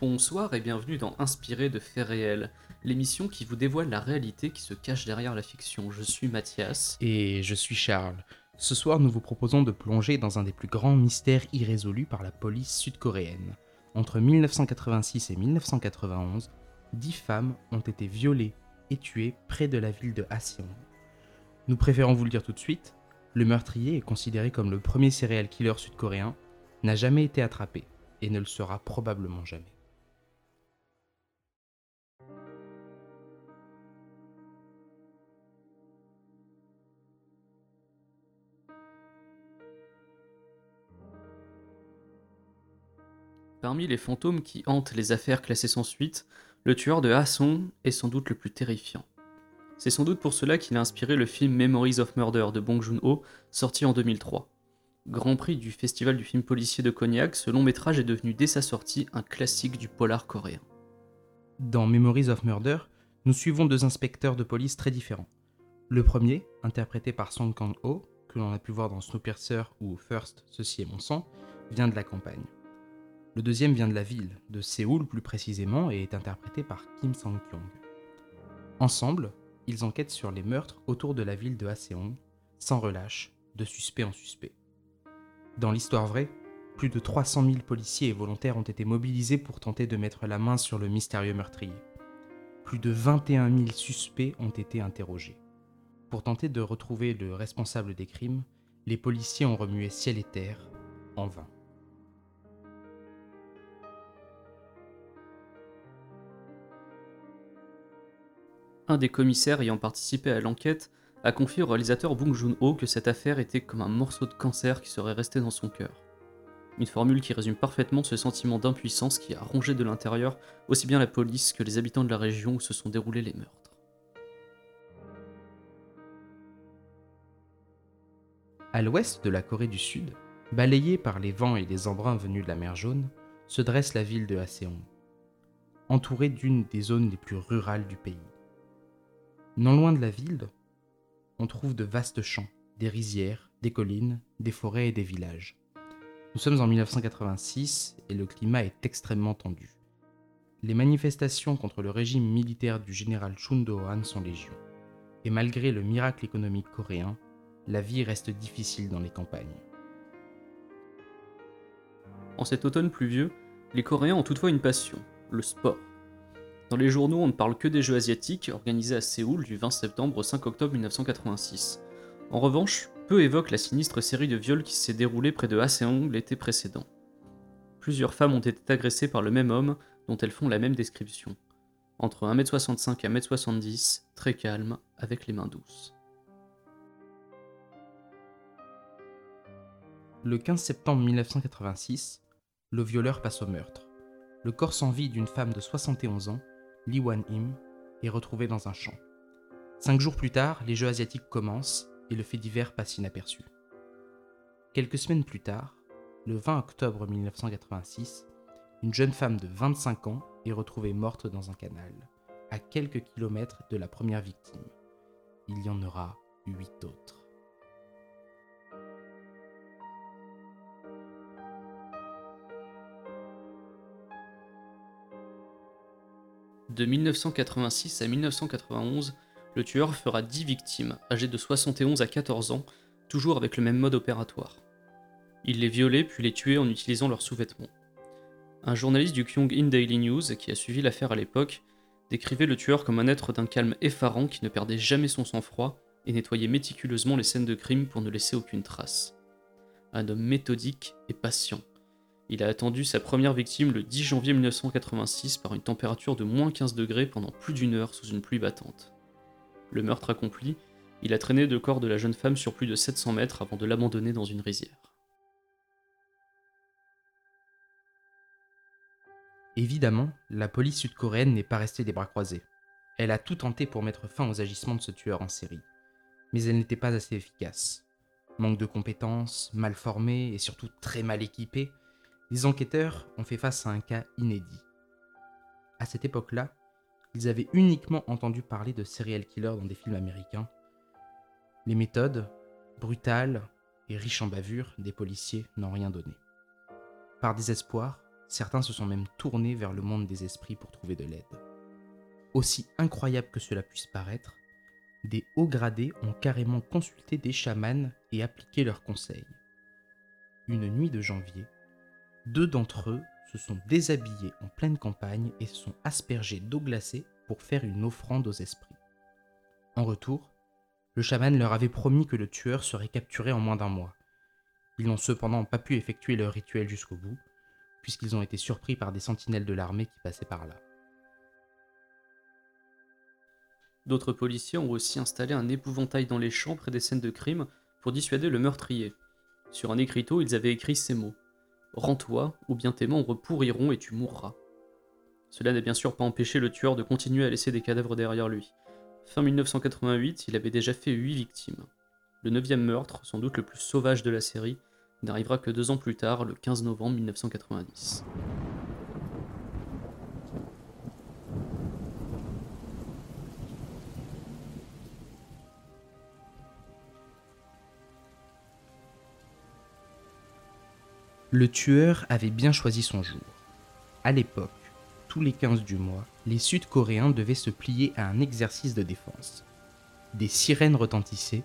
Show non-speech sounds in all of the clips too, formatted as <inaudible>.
Bonsoir et bienvenue dans Inspiré de faits réels, l'émission qui vous dévoile la réalité qui se cache derrière la fiction. Je suis Mathias. Et je suis Charles. Ce soir, nous vous proposons de plonger dans un des plus grands mystères irrésolus par la police sud-coréenne. Entre 1986 et 1991, dix femmes ont été violées et tuées près de la ville de Haseong. Nous préférons vous le dire tout de suite, le meurtrier est considéré comme le premier serial killer sud-coréen, n'a jamais été attrapé et ne le sera probablement jamais. Parmi les fantômes qui hantent les affaires classées sans suite, le tueur de Hasson est sans doute le plus terrifiant. C'est sans doute pour cela qu'il a inspiré le film Memories of Murder de Bong Joon-ho, sorti en 2003. Grand prix du Festival du film policier de Cognac, ce long métrage est devenu dès sa sortie un classique du polar coréen. Dans Memories of Murder, nous suivons deux inspecteurs de police très différents. Le premier, interprété par Song Kang-ho, que l'on a pu voir dans Snowpiercer ou First, Ceci est mon sang, vient de la campagne. Le deuxième vient de la ville, de Séoul plus précisément, et est interprété par Kim Sang-kyung. Ensemble, ils enquêtent sur les meurtres autour de la ville de Haseong, sans relâche, de suspect en suspect. Dans l'histoire vraie, plus de 300 000 policiers et volontaires ont été mobilisés pour tenter de mettre la main sur le mystérieux meurtrier. Plus de 21 000 suspects ont été interrogés. Pour tenter de retrouver le responsable des crimes, les policiers ont remué ciel et terre, en vain. Un des commissaires ayant participé à l'enquête a confié au réalisateur Bong Joon-ho que cette affaire était comme un morceau de cancer qui serait resté dans son cœur. Une formule qui résume parfaitement ce sentiment d'impuissance qui a rongé de l'intérieur aussi bien la police que les habitants de la région où se sont déroulés les meurtres. À l'ouest de la Corée du Sud, balayée par les vents et les embruns venus de la mer Jaune, se dresse la ville de Haseong, entourée d'une des zones les plus rurales du pays. Non loin de la ville, on trouve de vastes champs, des rizières, des collines, des forêts et des villages. Nous sommes en 1986 et le climat est extrêmement tendu. Les manifestations contre le régime militaire du général Chun Do-han sont légion. Et malgré le miracle économique coréen, la vie reste difficile dans les campagnes. En cet automne pluvieux, les Coréens ont toutefois une passion, le sport. Dans les journaux, on ne parle que des Jeux asiatiques organisés à Séoul du 20 septembre au 5 octobre 1986. En revanche, peu évoquent la sinistre série de viols qui s'est déroulée près de Haseong l'été précédent. Plusieurs femmes ont été agressées par le même homme dont elles font la même description. Entre 1m65 et 1m70, très calme, avec les mains douces. Le 15 septembre 1986, le violeur passe au meurtre. Le corps sans vie d'une femme de 71 ans Lee Wan-im, est retrouvé dans un champ. Cinq jours plus tard, les Jeux asiatiques commencent et le fait divers passe inaperçu. Quelques semaines plus tard, le 20 octobre 1986, une jeune femme de 25 ans est retrouvée morte dans un canal, à quelques kilomètres de la première victime. Il y en aura huit autres. De 1986 à 1991, le tueur fera 10 victimes, âgées de 71 à 14 ans, toujours avec le même mode opératoire. Il les violait puis les tuait en utilisant leurs sous-vêtements. Un journaliste du Kyung-in Daily News, qui a suivi l'affaire à l'époque, décrivait le tueur comme un être d'un calme effarant qui ne perdait jamais son sang-froid et nettoyait méticuleusement les scènes de crime pour ne laisser aucune trace. Un homme méthodique et patient, il a attendu sa première victime le 10 janvier 1986 par une température de moins 15 degrés pendant plus d'une heure sous une pluie battante. Le meurtre accompli, il a traîné le corps de la jeune femme sur plus de 700 mètres avant de l'abandonner dans une rizière. Évidemment, la police sud-coréenne n'est pas restée les bras croisés. Elle a tout tenté pour mettre fin aux agissements de ce tueur en série. Mais elle n'était pas assez efficace. Manque de compétences, mal formée et surtout très mal équipée, les enquêteurs ont fait face à un cas inédit. À cette époque-là, ils avaient uniquement entendu parler de serial killers dans des films américains. Les méthodes, brutales et riches en bavures des policiers n'ont rien donné. Par désespoir, certains se sont même tournés vers le monde des esprits pour trouver de l'aide. Aussi incroyable que cela puisse paraître, des hauts gradés ont carrément consulté des chamans et appliqué leurs conseils. Une nuit de janvier, deux d'entre eux se sont déshabillés en pleine campagne et se sont aspergés d'eau glacée pour faire une offrande aux esprits. En retour, le chaman leur avait promis que le tueur serait capturé en moins d'un mois. Ils n'ont cependant pas pu effectuer leur rituel jusqu'au bout, puisqu'ils ont été surpris par des sentinelles de l'armée qui passaient par là. D'autres policiers ont aussi installé un épouvantail dans les champs près des scènes de crime pour dissuader le meurtrier. Sur un écriteau, ils avaient écrit ces mots Rends-toi, ou bien tes membres pourriront et tu mourras. Cela n'a bien sûr pas empêché le tueur de continuer à laisser des cadavres derrière lui. Fin 1988, il avait déjà fait 8 victimes. Le neuvième meurtre, sans doute le plus sauvage de la série, n'arrivera que deux ans plus tard, le 15 novembre 1990. Le tueur avait bien choisi son jour. À l'époque, tous les 15 du mois, les Sud-Coréens devaient se plier à un exercice de défense. Des sirènes retentissaient,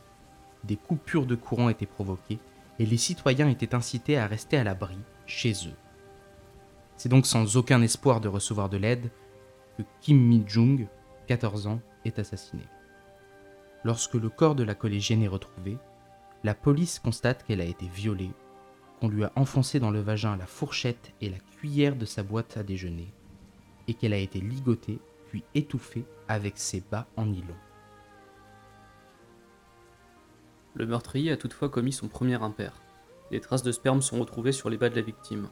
des coupures de courant étaient provoquées, et les citoyens étaient incités à rester à l'abri, chez eux. C'est donc sans aucun espoir de recevoir de l'aide que Kim Mi-jung, 14 ans, est assassiné. Lorsque le corps de la collégienne est retrouvé, la police constate qu'elle a été violée qu'on lui a enfoncé dans le vagin la fourchette et la cuillère de sa boîte à déjeuner, et qu'elle a été ligotée puis étouffée avec ses bas en nylon. Le meurtrier a toutefois commis son premier impair. Des traces de sperme sont retrouvées sur les bas de la victime.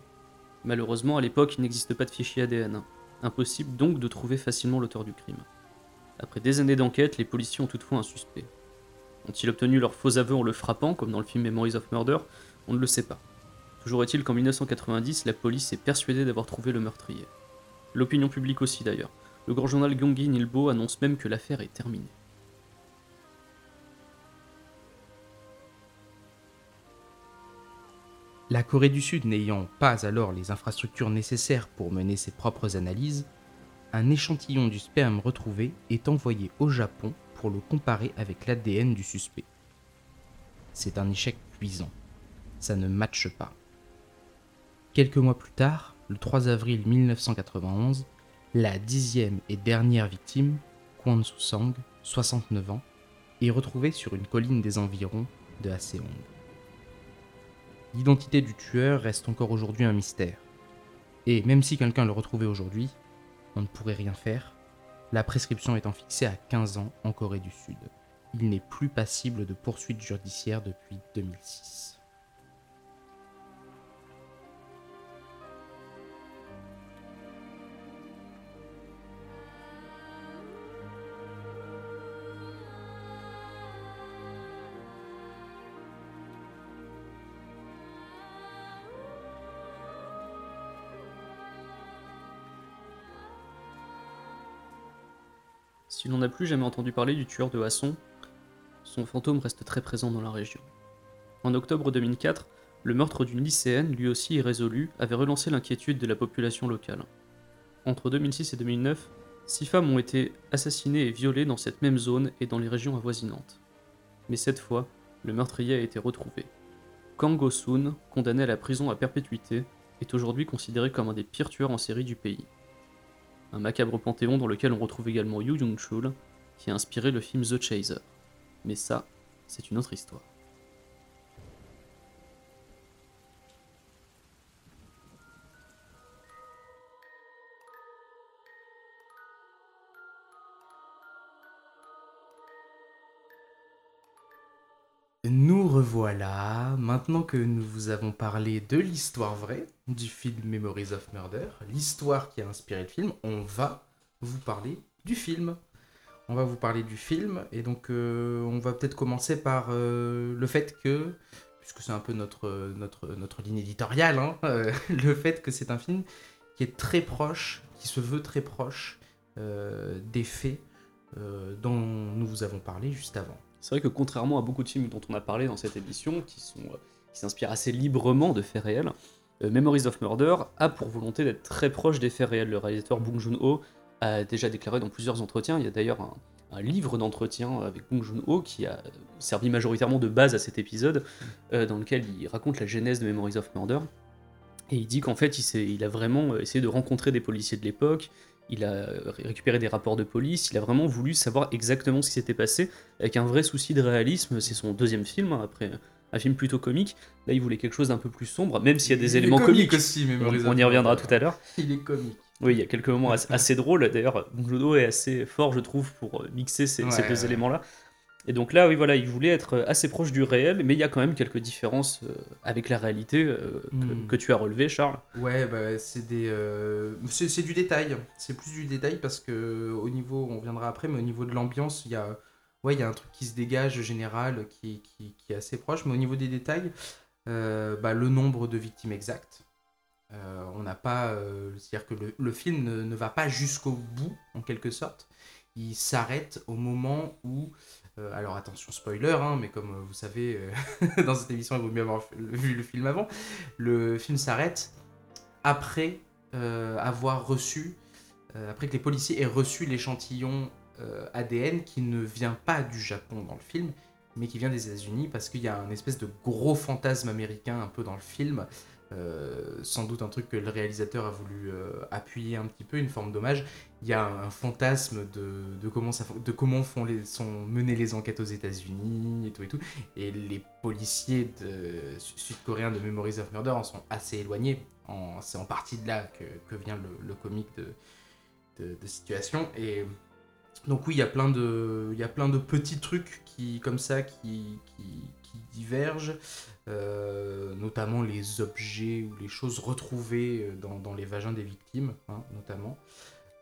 Malheureusement, à l'époque, il n'existe pas de fichier ADN. Impossible donc de trouver facilement l'auteur du crime. Après des années d'enquête, les policiers ont toutefois un suspect. Ont-ils obtenu leur faux aveu en le frappant, comme dans le film Memories of Murder? On ne le sait pas. Toujours est-il qu'en 1990, la police est persuadée d'avoir trouvé le meurtrier. L'opinion publique aussi d'ailleurs. Le grand journal Gyeonggi Nilbo annonce même que l'affaire est terminée. La Corée du Sud n'ayant pas alors les infrastructures nécessaires pour mener ses propres analyses, un échantillon du sperme retrouvé est envoyé au Japon pour le comparer avec l'ADN du suspect. C'est un échec cuisant. Ça ne matche pas. Quelques mois plus tard, le 3 avril 1991, la dixième et dernière victime, Kwon Soo-sang, 69 ans, est retrouvée sur une colline des environs de Haseong. L'identité du tueur reste encore aujourd'hui un mystère. Et même si quelqu'un le retrouvait aujourd'hui, on ne pourrait rien faire, la prescription étant fixée à 15 ans en Corée du Sud. Il n'est plus passible de poursuites judiciaires depuis 2006. Si l'on n'a plus jamais entendu parler du tueur de Hasson, son fantôme reste très présent dans la région. En octobre 2004, le meurtre d'une lycéenne, lui aussi irrésolu, avait relancé l'inquiétude de la population locale. Entre 2006 et 2009, six femmes ont été assassinées et violées dans cette même zone et dans les régions avoisinantes. Mais cette fois, le meurtrier a été retrouvé. Kang Go-soon, condamné à la prison à perpétuité, est aujourd'hui considéré comme un des pires tueurs en série du pays un macabre panthéon dans lequel on retrouve également Yu Jung-chul, qui a inspiré le film The Chaser. Mais ça, c'est une autre histoire. Nous revoilà, maintenant que nous vous avons parlé de l'histoire vraie du film Memories of Murder, l'histoire qui a inspiré le film, on va vous parler du film. On va vous parler du film, et donc euh, on va peut-être commencer par euh, le fait que, puisque c'est un peu notre, notre, notre ligne éditoriale, hein, <laughs> euh, le fait que c'est un film qui est très proche, qui se veut très proche des faits dont nous vous avons parlé juste avant. C'est vrai que contrairement à beaucoup de films dont on a parlé dans cette émission, qui sont euh, s'inspirent assez librement de faits réels, euh, Memories of Murder a pour volonté d'être très proche des faits réels. Le réalisateur Bong Joon-ho a déjà déclaré dans plusieurs entretiens, il y a d'ailleurs un, livre d'entretien avec Bong Joon-ho qui a servi majoritairement de base à cet épisode, euh, dans lequel il raconte la genèse de Memories of Murder. Et il dit qu'en fait, il a vraiment essayé de rencontrer des policiers de l'époque, il a récupéré des rapports de police, il a vraiment voulu savoir exactement ce qui s'était passé, avec un vrai souci de réalisme. C'est son deuxième film, hein, après un film plutôt comique. Là, il voulait quelque chose d'un peu plus sombre, même s'il y a des Il éléments comique comiques. aussi, On, Memories on y reviendra tout à l'heure. Il est comique. Oui, il y a quelques moments assez, assez drôles. D'ailleurs, Bong Joon-ho est assez fort, je trouve, pour euh, mixer ces, deux ouais. éléments-là. Et donc là, oui, voilà, il voulait être assez proche du réel, mais il y a quand même quelques différences euh, avec la réalité euh, que, Hmm. que tu as relevé, Charles. Ouais, bah, c'est des, euh, c'est du détail. C'est plus du détail parce que au niveau, on viendra après, mais au niveau de l'ambiance, il y a, ouais, il y a un truc qui se dégage général, qui, qui, qui est assez proche. Mais au niveau des détails, bah, le nombre de victimes exactes, on n'a pas, c'est-à-dire que le, le film ne, ne va pas jusqu'au bout en quelque sorte. Il s'arrête au moment où euh, alors attention, spoiler, hein, mais comme euh, vous savez, euh, <laughs> dans cette émission, il vaut mieux avoir vu le film avant. Le film s'arrête après avoir reçu, après que les policiers aient reçu l'échantillon ADN qui ne vient pas du Japon dans le film, mais qui vient des États-Unis parce qu'il y a un espèce de gros fantasme américain un peu dans le film. Euh, sans doute un truc que le réalisateur a voulu euh, appuyer un petit peu, une forme d'hommage. Il y a un, fantasme de, comment, sont menées les enquêtes aux États-Unis et tout et tout. Et les policiers sud-coréens de Memories of Murder en sont assez éloignés. C'est en partie de là que, vient le, comique de, situation. Et donc oui, il y a plein de, petits trucs qui, comme ça qui, qui divergent, euh, notamment les objets ou les choses retrouvées euh, dans, dans les vagins des victimes, hein, notamment.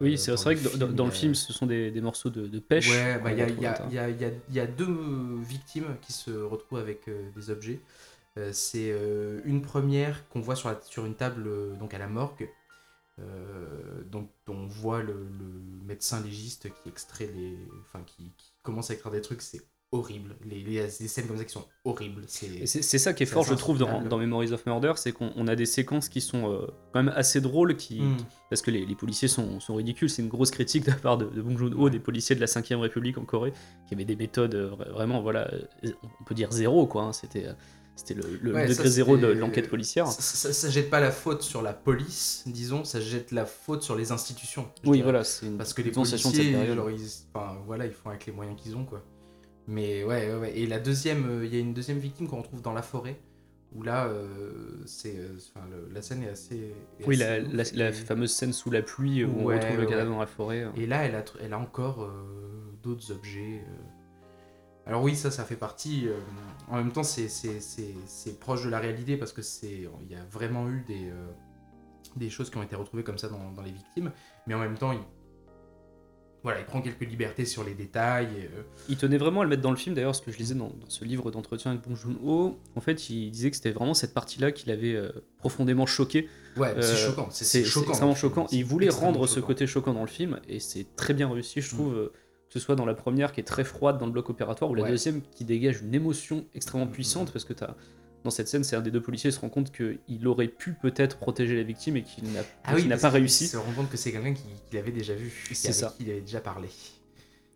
Oui, Euh, c'est vrai que dans, film, dans le film, ce sont des, des morceaux de, de pêche. Ouais, bah, il y, y y y a- il y a deux victimes qui se retrouvent avec des objets. C'est une première qu'on voit sur, la- sur une table donc à la morgue. Euh, donc on voit le, le médecin légiste qui extrait les, enfin qui, qui commence à extraire des trucs, c'est horrible. Les, les, des scènes comme ça qui sont horribles. C'est ça qui est fort, je trouve, dans, Memories of Murder, c'est qu'on on a des séquences qui sont euh, quand même assez drôles, qui, Hmm. parce que les, les policiers sont, sont ridicules. C'est une grosse critique de la part de, de Bong Joon-ho, des policiers de la 5ème République en Corée, qui avaient des méthodes euh, vra- vraiment, voilà, euh, on peut dire zéro, quoi. hein. C'était euh, c'était le, le Ouais, degré ça, zéro de l'enquête policière. ça, ça- ça jette pas la faute sur la police, disons, ça jette la faute sur les institutions. Oui, dirais. voilà, c'est une Parce que les sensation de policiers, cette période. genre, ils, enfin, voilà, ils font avec les moyens qu'ils ont, quoi. Mais ouais, ouais, ouais. Et la deuxième, euh, il y a une deuxième victime qu'on retrouve dans la forêt, où là, euh, c'est, euh, enfin, le- la scène est assez. est Oui, assez la, ouf, la- la et- fameuse scène sous la pluie où Ouais, on retrouve le ouais, cadavre ouais. dans la forêt. Et là, elle a, tr- elle a encore euh, d'autres objets. euh. Alors oui, ça, ça fait partie. euh, en même temps, c'est, c'est, c'est, c'est proche de la réalité parce que c'est, il y a vraiment eu des, euh, des choses qui ont été retrouvées comme ça dans, dans les victimes, mais en même temps, il, voilà, il prend quelques libertés sur les détails. euh, Il tenait vraiment à le mettre dans le film, d'ailleurs, ce que je lisais dans, dans ce livre d'entretien avec Bong Joon-ho. En fait, il disait que c'était vraiment cette partie-là qui l'avait euh, profondément choqué. Ouais, c'est Euh, choquant. C'est, choquant. extrêmement film, choquant. il voulait rendre ce côté choquant dans le film, et c'est très bien réussi, je Mm. trouve. Que ce soit dans la première qui est très froide dans le bloc opératoire, ou la Ouais. deuxième qui dégage une émotion extrêmement Mm, puissante, mm. parce que t'as dans cette scène, c'est un des deux policiers qui se rend compte qu'il aurait pu peut-être protéger la victime et qu'il n'a Ah oui, qu'il pas qu'il réussi. se rend compte que c'est quelqu'un qui, qui l'avait déjà vu, C'est ça. qui il avait déjà parlé.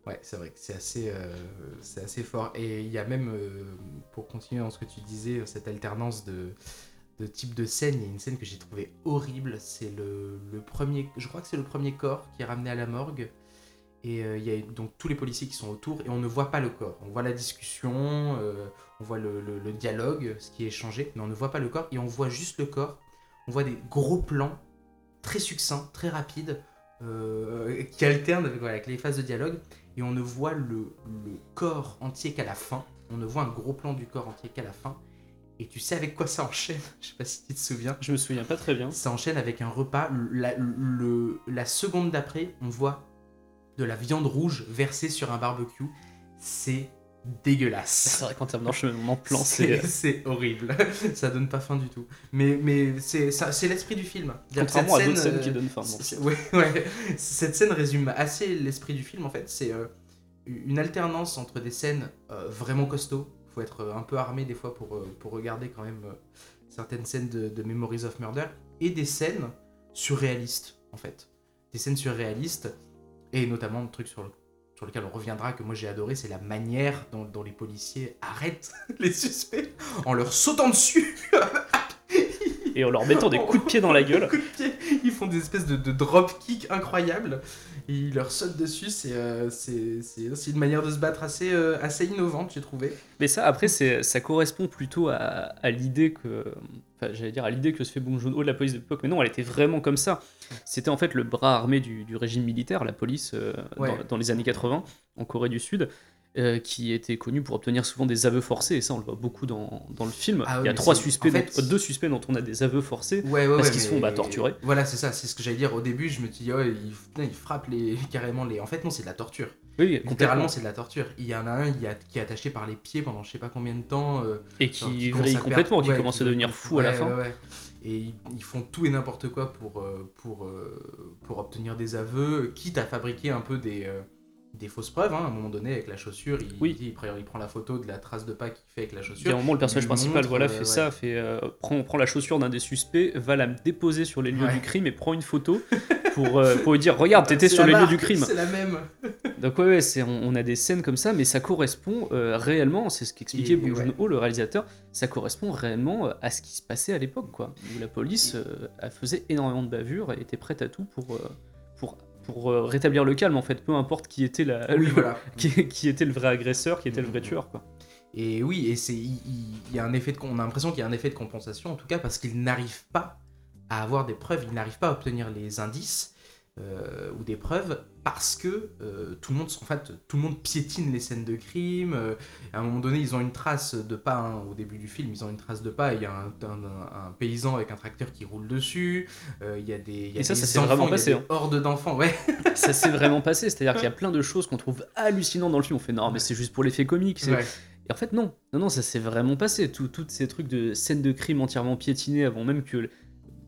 Ouais, c'est vrai que c'est assez, euh, c'est assez fort. Et il y a même, euh, pour continuer dans ce que tu disais, cette alternance de, de type de scène. Il y a une scène que j'ai trouvée horrible. C'est le, le premier, je crois que c'est le premier corps qui est ramené à la morgue. Et euh, il y a donc tous les policiers qui sont autour et on ne voit pas le corps. On voit la discussion, on voit le, le- le dialogue, ce qui est échangé, mais on ne voit pas le corps et on voit juste le corps. On voit des gros plans très succincts, très rapides, euh, qui alternent avec, voilà, avec les phases de dialogue et on ne voit le, le corps entier qu'à la fin. On ne voit un gros plan du corps entier qu'à la fin. Et tu sais avec quoi ça enchaîne? <laughs> Je sais pas si tu te souviens. Je me souviens pas très bien. Ça enchaîne avec un repas. La, le- la seconde d'après, on voit de la viande rouge versée sur un barbecue. C'est dégueulasse. C'est vrai qu'en termes d'enchaînement de plan, C'est c'est. <laughs> c'est horrible. <laughs> ça donne pas faim du tout. Mais, mais c'est ça- c'est l'esprit du film. Contrairement à d'autres scènes euh, qui donnent faim. Ouais, ouais. Cette scène résume assez l'esprit du film en fait. C'est euh, une alternance entre des scènes euh, vraiment costauds. Faut être euh, un peu armé des fois pour, euh, pour regarder quand même euh, certaines scènes de, de Memories of Murder et des scènes surréalistes, en fait. Des scènes surréalistes, et notamment le truc sur, le- sur lequel on reviendra, que moi j'ai adoré, c'est la manière dont, dont les policiers arrêtent <laughs> les suspects en leur sautant dessus. Et en leur mettant des coups de pied dans la gueule. <laughs> Coups de pied. Ils font des espèces de, de drop kick incroyables. Et ils leur sautent dessus. C'est euh, c'est- c'est aussi une manière de se battre assez, euh, assez innovante, j'ai trouvé. Mais ça, après, c'est, ça correspond plutôt à, à l'idée que. J'allais dire à l'idée que se fait Bong Joon-ho de la police de l'époque, mais non, elle était vraiment comme ça. C'était en fait le bras armé du, du régime militaire, la police, euh, Ouais. dans, dans les années 80, en Corée du Sud, euh, qui était connu pour obtenir souvent des aveux forcés, et ça, on le voit beaucoup dans, dans le film. Ah Il y a trois suspects, en fait- dont- deux suspects dont on a des aveux forcés. Ouais, ouais, Parce qu'ils se font, bah, torturer. Voilà, c'est ça, c'est ce que j'allais dire. Au début, je me dis, oh, il, il frappe les, carrément les. En fait, non, c'est de la torture. Oui. Littéralement, c'est de la torture. Il y en a un il y a, qui est attaché par les pieds pendant je sais pas combien de temps. euh, Et genre, qui vrille complètement, qui ouais, commence à devenir fou à la fin. ouais. Et ils, font tout et n'importe quoi pour, euh, pour, euh, pour obtenir des aveux, quitte à fabriquer un peu des, des fausses preuves. hein. À un moment donné, avec la chaussure, il, Oui. il, prend, il prend la photo de la trace de pas qu'il fait avec la Il y a chaussure. un moment, le personnage principal montre, voilà, euh, fait ouais. ça, fait, euh, prend, prend la chaussure d'un des suspects, va la déposer sur les lieux Ouais. du crime et prend une photo <laughs> pour, euh, pour lui dire Regarde, t'étais sur les lieux du crime. C'est la même. <laughs> Donc, ouais, ouais, c'est, on, on a des scènes comme ça, mais ça correspond euh, réellement, c'est ce qu'expliquait Bong. Joon-ho, le réalisateur, ça correspond réellement euh, à ce qui se passait à l'époque, quoi. Où la police euh, faisait énormément de bavures et était prête à tout pour, euh, pour, euh, rétablir le calme, en fait, peu importe qui était, la, Oui, le- voilà. <laughs> qui, qui était le vrai agresseur, qui était le vrai Mhm. tueur, quoi. Et oui, et c'est il y a un effet de on a l'impression qu'il y a un effet de compensation en tout cas parce qu'il n'arrive pas à avoir des preuves, il n'arrive pas à obtenir les indices euh, ou des preuves parce que euh, tout le monde en fait tout le monde piétine les scènes de crime. euh, à un moment donné, ils ont une trace de pas hein, au début du film, ils ont une trace de pas. Il y a un, un- un paysan avec un tracteur qui roule dessus. euh, il y a des il y a Et ça, des ça enfants, vraiment il y a passé, des hein. hordes d'enfants, ouais. <laughs> ça s'est vraiment passé. C'est-à-dire qu'il y a plein de choses qu'on trouve hallucinantes dans le film. On fait non, mais c'est juste pour l'effet comique. c'est- Ouais. Et en fait, non. Non, non, ça s'est vraiment passé. Tout, toutes ces trucs de scènes de crime entièrement piétinées avant même que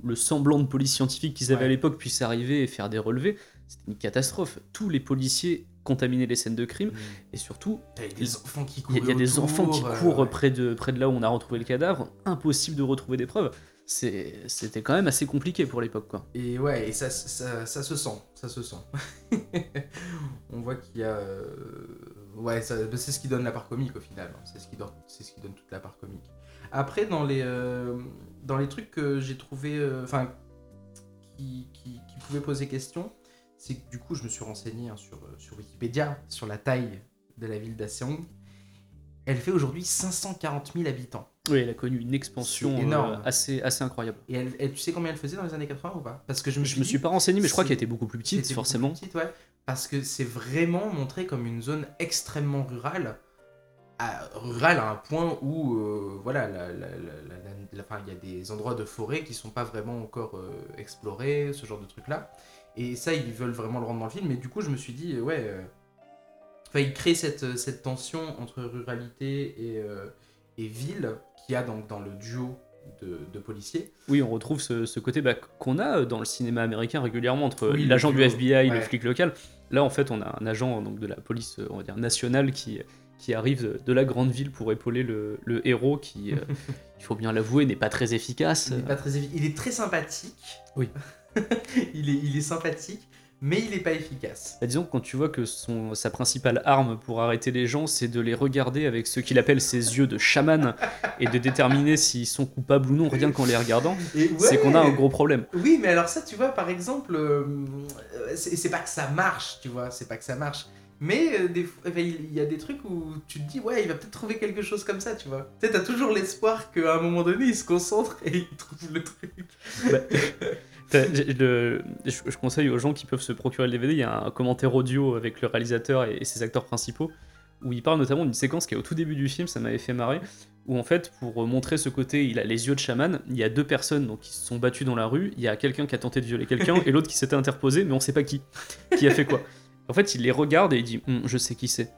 le, semblant de police scientifique qu'ils avaient Ouais. à l'époque puisse arriver et faire des relevés. C'était une catastrophe. Tous les policiers contaminaient les scènes de crime. Et surtout, T'as des enfants qui il y a, courent. il y a des enfants qui euh, courent ouais. près, de, près de là où on a retrouvé le cadavre. Impossible de retrouver des preuves. C'était quand même assez compliqué pour l'époque, quoi. Et ouais, et ça, ça, ça se sent, ça se sent. <laughs> On voit qu'il y a... euh, Ouais, bah, c'est ce qui donne la part comique au final. hein. C'est ce, qui donne- c'est ce qui donne toute la part comique. Après, dans les, euh, dans les trucs que j'ai trouvé... euh, Enfin, qui, qui, qui pouvaient poser question, c'est que du coup, je me suis renseigné hein, sur, euh, sur Wikipédia, sur la taille de la ville d'Aseong. Elle fait aujourd'hui 540 000 habitants. Oui, elle a connu une expansion euh, énorme. assez, assez incroyable. Et, elle, tu sais combien elle faisait dans les années 80 ou pas? Parce que je me Je suis me suis pas renseigné, mais je crois qu'elle était beaucoup plus petite, forcément. plus petite, ouais, parce que c'est vraiment montré comme une zone extrêmement rurale. À, rurale à un point où, euh, voilà, la- la- la- la- la- la- enfin, il y a des endroits de forêt qui sont pas vraiment encore euh, explorés, ce genre de trucs-là. Et ça, ils veulent vraiment le rendre dans le film. Mais du coup, je me suis dit, euh, ouais, euh, enfin, ils créent cette, cette tension entre ruralité et, euh, et ville qu'il y a donc dans le duo de, de policiers. Oui, on retrouve ce, ce côté bah, qu'on a dans le cinéma américain régulièrement entre Oui, le l'agent du FBI, le ouais. flic local. Là, en fait, on a un agent donc, de la police, euh, on va dire nationale, qui, qui arrive de, la grande ville pour épauler le, le héros, qui, euh, <laughs> il faut bien l'avouer, n'est pas très efficace. Il est, pas très effi- il est très sympathique. Oui. <laughs> il, est, il est sympathique, mais il n'est pas efficace. Bah, disons que quand tu vois que son, sa principale arme pour arrêter les gens, c'est de les regarder avec ce qu'il appelle ses yeux de chaman <laughs> et de déterminer s'ils sont coupables ou non rien qu'en les regardant, c'est qu'on a un gros problème. Oui, mais alors ça, tu vois, par exemple, euh, c'est pas que ça marche, tu vois, c'est pas que ça marche. Mais euh, des fois- enfin, il y a des trucs où tu te dis, ouais, il va peut-être trouver quelque chose comme ça, tu vois. Tu sais, t'as toujours l'espoir qu'à un moment donné, il se concentre et il trouve le truc. <laughs> Le- je, je conseille aux gens qui peuvent se procurer le DVD, il y a un commentaire audio avec le réalisateur et, et ses acteurs principaux, où il parle notamment d'une séquence qui est au tout début du film, ça m'avait fait marrer, où en fait, pour montrer ce côté, il a les yeux de chaman, il y a deux personnes donc, qui se sont battues dans la rue, il y a quelqu'un qui a tenté de violer quelqu'un, et l'autre qui s'était interposé, mais on sait pas qui, qui a fait quoi. <laughs> En fait, il les regarde et il dit Hum, Je sais qui c'est.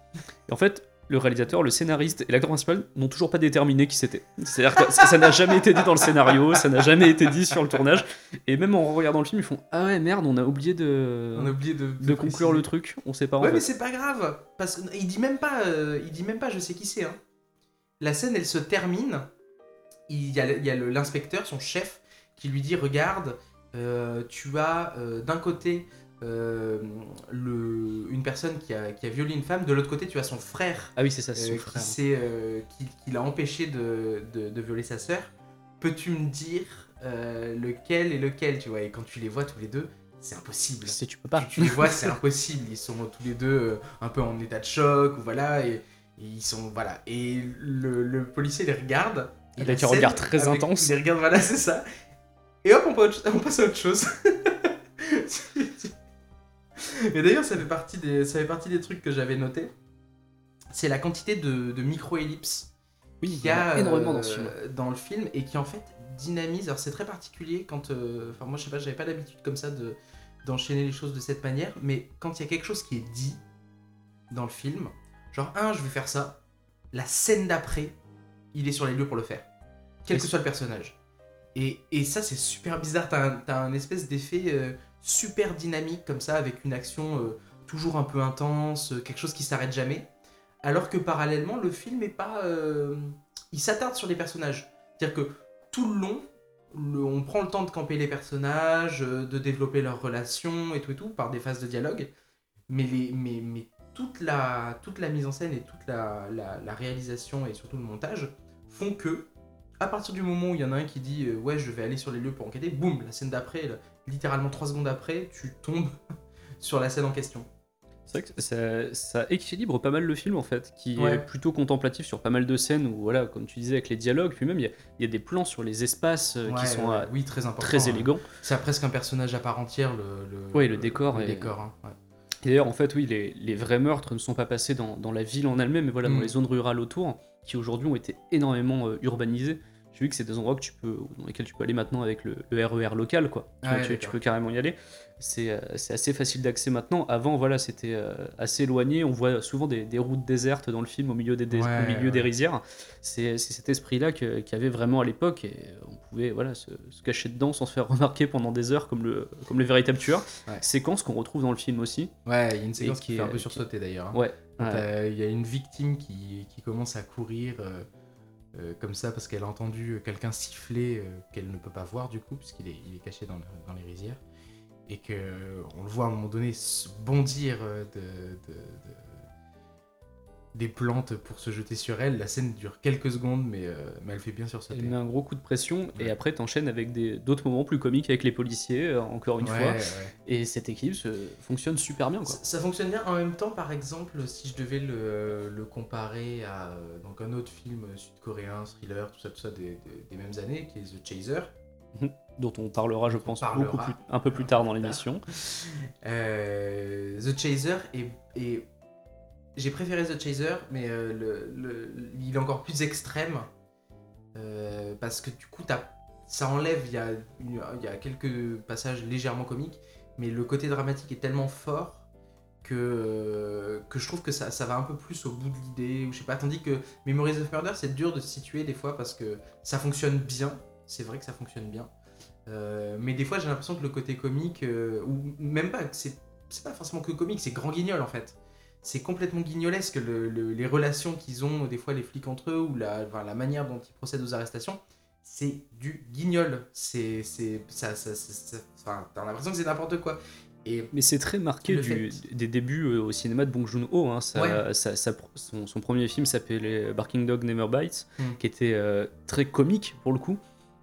Et en fait, le réalisateur, le scénariste et l'acteur principal n'ont toujours pas déterminé qui c'était. C'est-à-dire que ça n'a jamais été dit dans le scénario, ça n'a jamais été dit sur le tournage. Et même en regardant le film, ils font Ah ouais, merde, on a oublié de, On a oublié de, de conclure le truc, on sait pas en Ouais, mais c'est pas grave, parce qu'il dit même pas, euh, il dit même pas, je sais qui c'est. Hein. La scène, elle se termine il y a, l'inspecteur, son chef, qui lui dit Regarde, euh, tu as euh, d'un côté euh, le, une personne qui a, qui a violé une femme, de l'autre côté, tu as son frère Ah oui, c'est ça, c'est euh, son frère. qui, euh, qui, qui l'a empêché de, de- de violer sa sœur. Peux-tu me dire lequel et lequel, tu vois? Et quand tu les vois tous les deux, c'est impossible. C'est tu peux pas. Tu, tu les vois, c'est <laughs> impossible. Ils sont tous les deux un peu en état de choc, ou voilà, et, et ils sont voilà. Et le, le policier les regarde. Il a un regard très avec- intense. Il les regarde, voilà, c'est ça. Et hop, on passe à autre chose. <laughs> <laughs> Mais d'ailleurs, ça fait partie des, ça fait partie des trucs que j'avais notés. C'est la quantité de, de micro-ellipses Oui, qu'il y a énormément euh, dans ce film. dans le film et qui en fait dynamise. Alors c'est très particulier quand, euh, enfin moi je sais pas, j'avais pas l'habitude comme ça de d'enchaîner les choses de cette manière, mais quand il y a quelque chose qui est dit dans le film, genre un, je vais faire ça, la scène d'après, il est sur les lieux pour le faire, quel que soit le personnage. Et, et ça c'est super bizarre. T'as un, t'as un espèce d'effet euh, super dynamique comme ça avec une action euh, toujours un peu intense, euh, quelque chose qui s'arrête jamais. Alors que parallèlement, le film est pas. euh, il s'attarde sur les personnages. C'est-à-dire que tout le long, le- on prend le temps de camper les personnages, de développer leurs relations et tout et tout, par des phases de dialogue. Mais, les, mais, mais toute, la, toute la mise en scène et toute la, la- réalisation et surtout le montage font que, à partir du moment où il y en a un qui dit Ouais, je vais aller sur les lieux pour enquêter, boum, la scène d'après, littéralement trois secondes après, tu tombes <laughs> sur la scène en question. C'est vrai que ça, ça équilibre pas mal le film en fait, qui Ouais. est plutôt contemplatif sur pas mal de scènes où, voilà, comme tu disais, avec les dialogues, puis même il y a, il y a des plans sur les espaces euh, Ouais, qui sont ouais, oui, très important. très hein. élégants. C'est presque un personnage à part entière, le, le, Ouais, le décor le décor, hein. Et d'ailleurs, en fait, oui, les, les vrais meurtres ne sont pas passés dans, dans la ville en elle-même, mais voilà, dans Mm. les zones rurales autour, qui aujourd'hui ont été énormément euh, urbanisées. J'ai vu que c'est des endroits que tu peux, dans lesquels tu peux aller maintenant avec le, le RER local, quoi. Tu, Ah ouais, tu- tu peux carrément y aller. C'est euh, c'est assez facile d'accès maintenant. Avant, voilà, c'était euh, assez éloigné. On voit souvent des, des routes désertes dans le film, au milieu des, dés- Ouais, au milieu des ouais. rizières. C'est cet esprit-là qu'il y avait vraiment à l'époque, et on pouvait voilà, se, se cacher dedans sans se faire <laughs> remarquer pendant des heures comme le, comme le véritable tueur. Séquence qu'on retrouve dans le film aussi. Ouais, il y a une séquence qui qui fait un peu sursauter d'ailleurs. hein. Ouais. Il y a une victime qui, qui commence à courir euh, euh, comme ça parce qu'elle a entendu quelqu'un siffler euh, qu'elle ne peut pas voir du coup, puisqu'il est, est caché dans, le- dans les rizières. Et que euh, on le voit à un moment donné bondir euh, de- des plantes pour se jeter sur elle. La scène dure quelques secondes, mais, euh, mais elle fait bien sursauter. Elle met un gros coup de pression et après t'enchaînes avec d'autres moments plus comiques avec les policiers, euh, encore une Ouais, fois. ouais. Et cette équipe se- fonctionne super bien quoi. Ça, ça fonctionne bien. En même temps, par exemple, si je devais le, le comparer à euh, donc un autre film sud-coréen, thriller, tout ça, tout ça, des, des- des mêmes années, qui est The Chaser. Dont on parlera, je pense, parlera. beaucoup plus, un peu plus tard dans l'émission. <laughs> Euh, The Chaser est, est- J'ai préféré The Chaser, mais euh, il est encore plus extrême. euh, parce que du coup, ça enlève. Il y a, quelques passages légèrement comiques, mais le côté dramatique est tellement fort que, que je trouve que ça, va un peu plus au bout de l'idée. Ou je sais pas. Tandis que Memories of Murder, c'est dur de se situer des fois parce que ça fonctionne bien. C'est vrai que ça fonctionne bien. Euh, mais des fois, j'ai l'impression que le côté comique, euh, ou même pas, c'est pas forcément que comique, c'est grand guignol en fait. C'est complètement guignolesque le- le- les relations qu'ils ont, des fois les flics entre eux, ou la, enfin, la manière dont ils procèdent aux arrestations. C'est du guignol. C'est. c'est- ça, ça, ça- ça- enfin, T'as l'impression que c'est n'importe quoi. Et Mais c'est très marqué du- des débuts euh, au cinéma de Bong Joon-ho. hein. Ouais. son, son premier film s'appelait Barking Dog Never Bites, Mm. qui était euh, très comique pour le coup.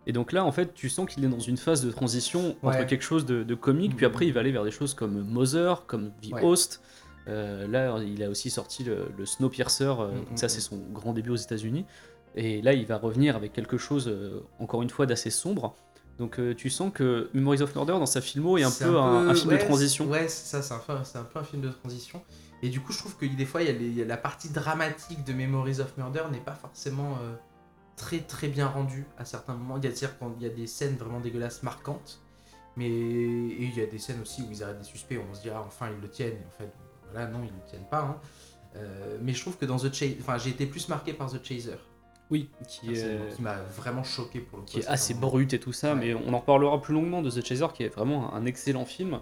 Et donc là, en fait, tu sens qu'il est dans une phase de transition entre quelque chose de, de comique, puis Mhm. après il va aller vers des choses comme Mother, comme The Ouais. Host. Euh, là, il a aussi sorti le, le Snowpiercer, euh, Mhm, donc ça c'est son grand début aux États-Unis. Et là, il va revenir avec quelque chose, euh, encore une fois, d'assez sombre. Donc euh, tu sens que Memories of Murder dans sa filmo est un peu un, un film ouais, de transition. Ouais, c'est ça, c'est un, peu- un peu un film de transition. Et du coup, je trouve que des fois, il y, a les- il y a la partie dramatique de Memories of Murder n'est pas forcément très très bien rendue à certains moments. Il y a, c'est-à-dire quand il y a des scènes vraiment dégueulasses, marquantes. Mais et il y a des scènes aussi où ils arrêtent des suspects, où on se dit, ah, enfin, ils le tiennent. Et en fait, voilà, non, ils ne tiennent pas. hein. Euh, mais je trouve que dans The Chaser, enfin, j'ai été plus marqué par The Chaser, Oui, qui est, qui m'a vraiment choqué pour le coup. qui est assez vraiment- brut et tout ça, Ouais. mais on en reparlera plus longuement de The Chaser, qui est vraiment un excellent film,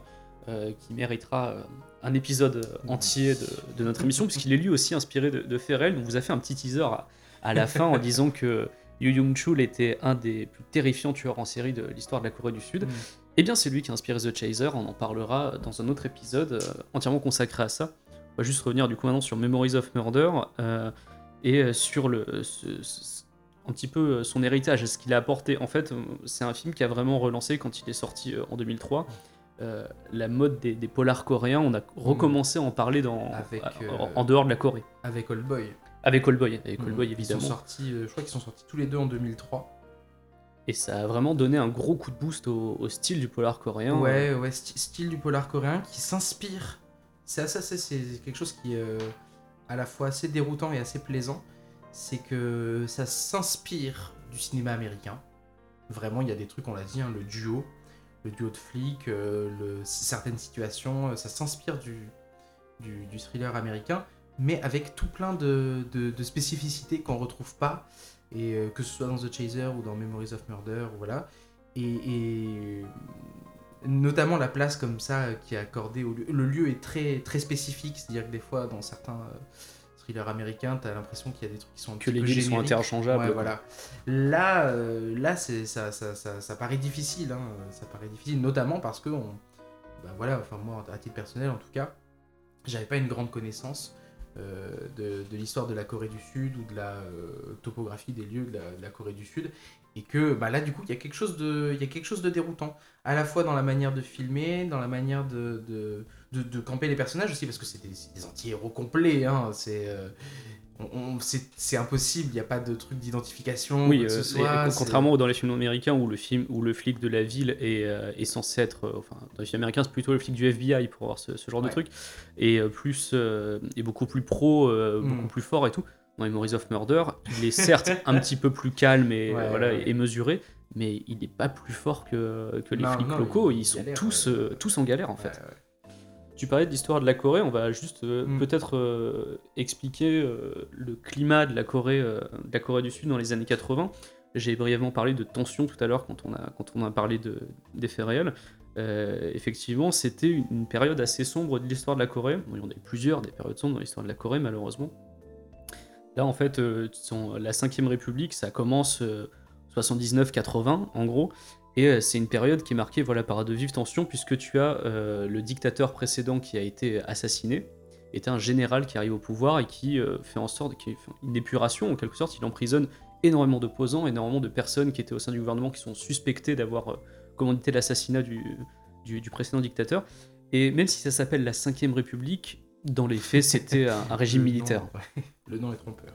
euh, qui méritera euh, un épisode entier de, de notre émission, puisqu'il est lui aussi inspiré de, de Ferrell. On vous a fait un petit teaser à, à la <laughs> fin en disant que Yu Young-chul était un des plus terrifiants tueurs en série de l'histoire de la Corée du Sud. Mm. Eh bien, c'est lui qui a inspiré The Chaser, on en parlera dans un autre épisode euh, entièrement consacré à ça. On va juste revenir du coup maintenant sur Memories of Murder euh, et euh, sur le, ce- ce- un petit peu son héritage, ce qu'il a apporté. En fait, c'est un film qui a vraiment relancé quand il est sorti en 2003. euh, la mode des, des polars coréens, on a recommencé à en parler dans, Avec, en- euh, en dehors de la Corée. Avec Oldboy. Avec Oldboy, avec Oldboy Ils évidemment. sont sortis, euh, je crois qu'ils sont sortis tous les deux en 2003. Et ça a vraiment donné un gros coup de boost au, au style du polar coréen. Ouais, ouais, style du polar coréen qui s'inspire. C'est assez, c'est- c'est quelque chose qui est euh, à la fois assez déroutant et assez plaisant. C'est que ça s'inspire du cinéma américain. Vraiment, il y a des trucs, on l'a dit, hein, le duo, le duo de flics, euh, le- certaines situations, ça s'inspire du, du, du thriller américain, mais avec tout plein de, de- de spécificités qu'on retrouve pas, et euh, que ce soit dans The Chaser ou dans Memories of Murder, voilà. Et, et, notamment la place comme ça euh, qui est accordée au lieu. Le lieu est très, très spécifique, c'est-à-dire que des fois, dans certains euh, thrillers américains, t'as l'impression qu'il y a des trucs qui sont un Que les villes sont interchangeables. Ouais, voilà. Là, euh, là c'est, ça, ça, ça, ça paraît difficile. hein. Ça paraît difficile, notamment parce que, on, bah voilà, enfin moi, à titre personnel en tout cas, j'avais pas une grande connaissance de, de l'histoire de la Corée du Sud ou de la euh, topographie des lieux de la, Corée du Sud. Et que bah là, du coup, il y, a quelque chose de- y a quelque chose de déroutant. À la fois dans la manière de filmer, dans la manière de, de, camper les personnages aussi, parce que c'est des, des anti-héros complets. Hein. C'est, euh, c'est, impossible, il n'y a pas de truc d'identification. Oui, euh, ce soit, contrairement dans les films américains où le film où le flic de la ville est, euh, est censé être, euh, enfin dans les films américains c'est plutôt le flic du FBI pour avoir ce, ce genre de truc et plus et beaucoup plus pro, Mm. beaucoup plus fort et tout. Dans Memories of Murder, il est certes <laughs> un petit peu plus calme et Ouais, voilà ouais. et mesuré, mais il n'est pas plus fort que, que les Non, flics non, locaux. il Ils sont galère, tous tous en galère en fait. Tu parlais de l'histoire de la Corée, on va juste euh, Mm. peut-être euh, expliquer euh, le climat de la Corée, de la Corée du Sud dans les années 80. J'ai brièvement parlé de tension tout à l'heure quand on a quand on a parlé de, des faits réels. Effectivement, c'était une, une période assez sombre de l'histoire de la Corée. Bon, il y en a eu plusieurs des périodes sombres dans l'histoire de la Corée, malheureusement. Là, en fait, la 5ème République, ça commence euh, 79-80, en gros, et euh, c'est une période qui est marquée voilà, par de vives tensions, puisque tu as euh, le dictateur précédent qui a été assassiné, était un général qui arrive au pouvoir et qui euh, fait en sorte qu'il fait une épuration, en quelque sorte, il emprisonne énormément d'opposants, énormément de personnes qui étaient au sein du gouvernement qui sont suspectées d'avoir euh, commandité l'assassinat du, du, du précédent dictateur. Et même si ça s'appelle la 5ème République, dans les faits, c'était un, un régime Le nom- militaire. ouais, Le nom est trompeur.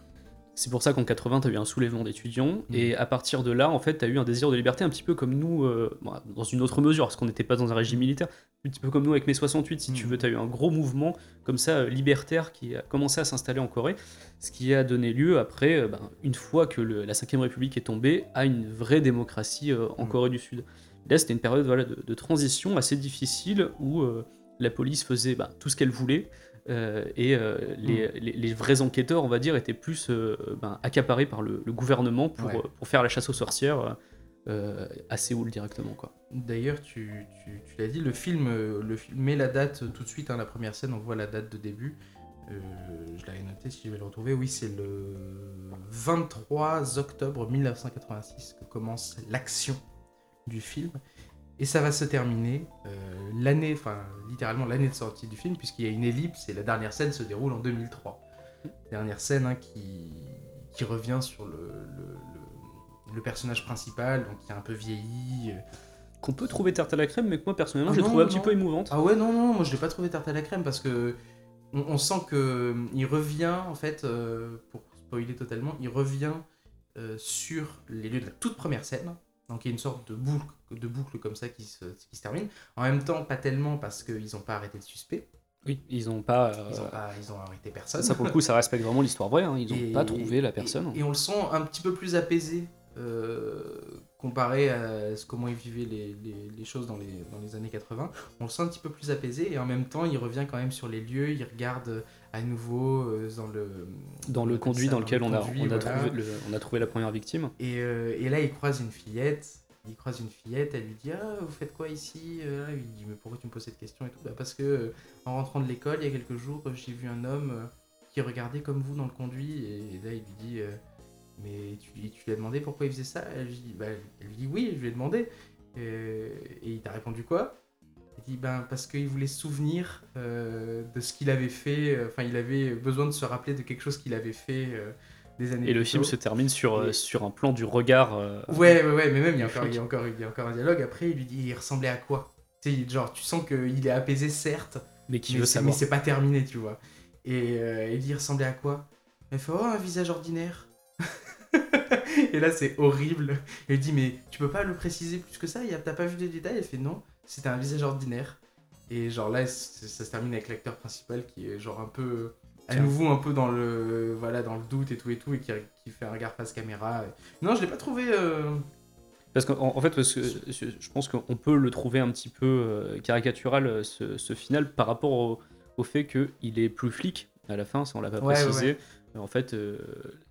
C'est pour ça qu'en 80, tu as eu un soulèvement d'étudiants, Mhm. et à partir de là, en fait, tu as eu un désir de liberté un petit peu comme nous, euh, bon, dans une autre mesure, parce qu'on n'était pas dans un régime militaire, un petit peu comme nous avec mai 68, si tu Mhm. veux, tu as eu un gros mouvement comme ça, euh, libertaire, qui a commencé à s'installer en Corée, ce qui a donné lieu, après, euh, ben, une fois que le- la 5ème République est tombée, à une vraie démocratie euh, en Mhm. Corée du Sud. Là, c'était une période voilà, de, de transition assez difficile, où euh, la police faisait ben, tout ce qu'elle voulait, euh, et euh, les, les- les vrais enquêteurs, on va dire, étaient plus euh, ben, accaparés par le, le gouvernement pour, Ouais. pour faire la chasse aux sorcières à Séoul directement. Quoi. D'ailleurs, tu, tu- tu l'as dit, le film, le film met la date tout de suite, hein, la première scène, on voit la date de début. Je l'avais noté si je vais le retrouver. Oui, c'est le 23 octobre 1986 que commence l'action du film. Et ça va se terminer euh, l'année, enfin littéralement l'année de sortie du film, puisqu'il y a une ellipse et la dernière scène se déroule en 2003. Dernière scène hein, qui, qui revient sur le, le- le- le personnage principal, donc qui est un peu vieilli. euh, Qu'on peut trouver tarte à la crème, mais que moi personnellement Ah j'ai trouvé un non. petit peu émouvante. Ah ouais, non, non, moi je l'ai pas trouvé tarte à la crème parce que on, on sent que euh, il revient, en fait, euh, pour spoiler totalement, il revient euh, sur les lieux de la toute première scène. Donc il y a une sorte de boucle, de boucle comme ça qui se, qui se termine. En même temps, pas tellement parce qu'ils n'ont pas arrêté le suspect, Oui, ils ont pas. euh, ils ont, pas, ils ont arrêté personne. ça pour le coup, ça respecte vraiment l'histoire vraie. hein, Ils ont Et- pas trouvé la personne. Et, et on le sent un petit peu plus apaisé euh, comparé à ce, comment il vivait les, les- les choses dans les, dans les années 80. On le sent un petit peu plus apaisé et en même temps il revient quand même sur les lieux, il regarde à nouveau euh, dans le... dans le appelle conduit ça, dans lequel le on a, on, a trouvé le- on a trouvé la première victime. Et, euh, et là il croise une fillette. Il croise une fillette, elle lui dit Ah, vous faites quoi ici? Euh, Il lui dit Mais pourquoi tu me poses cette question et tout Bah, Parce que euh, en rentrant de l'école, il y a quelques jours, j'ai vu un homme euh, qui regardait comme vous dans le conduit. Et, là, il lui dit euh, mais tu, lui- tu lui as demandé pourquoi il faisait ça? Elle lui, dit, bah, elle lui dit oui, je lui ai demandé. Euh, et il t'a répondu quoi? Il dit ben parce qu'il voulait se souvenir euh, de ce qu'il avait fait. euh, Enfin, il avait besoin de se rappeler de quelque chose qu'il avait fait euh, des années Et le film se termine sur, Et- sur un plan du regard. euh, Ouais, ouais, ouais, mais même il y, a encore, il, y a encore, il y a encore un dialogue. Après, il lui dit il ressemblait à quoi? Tu sais, genre, tu sens qu'il est apaisé, certes, mais qui veut c'est- mais c'est pas terminé, tu vois. Et il dit il ressemblait à quoi? Elle fait oh, un visage ordinaire. <laughs> et là, c'est horrible. Il dit mais tu peux pas le préciser plus que ça? T'as pas vu des détails? Elle fait non, c'était un visage ordinaire. Et genre là, ça se termine avec l'acteur principal qui est genre un peu. À nouveau un peu dans le voilà dans le doute et tout et tout et qui, qui fait un regard face caméra. Non, je l'ai pas trouvé. euh, Parce qu'en en fait, parce que je pense qu'on peut le trouver un petit peu euh, caricatural, euh, ce, ce final, par rapport au, au fait qu'il est plus flic à la fin, ça on l'a pas Ouais, ouais, précisé. En fait, euh,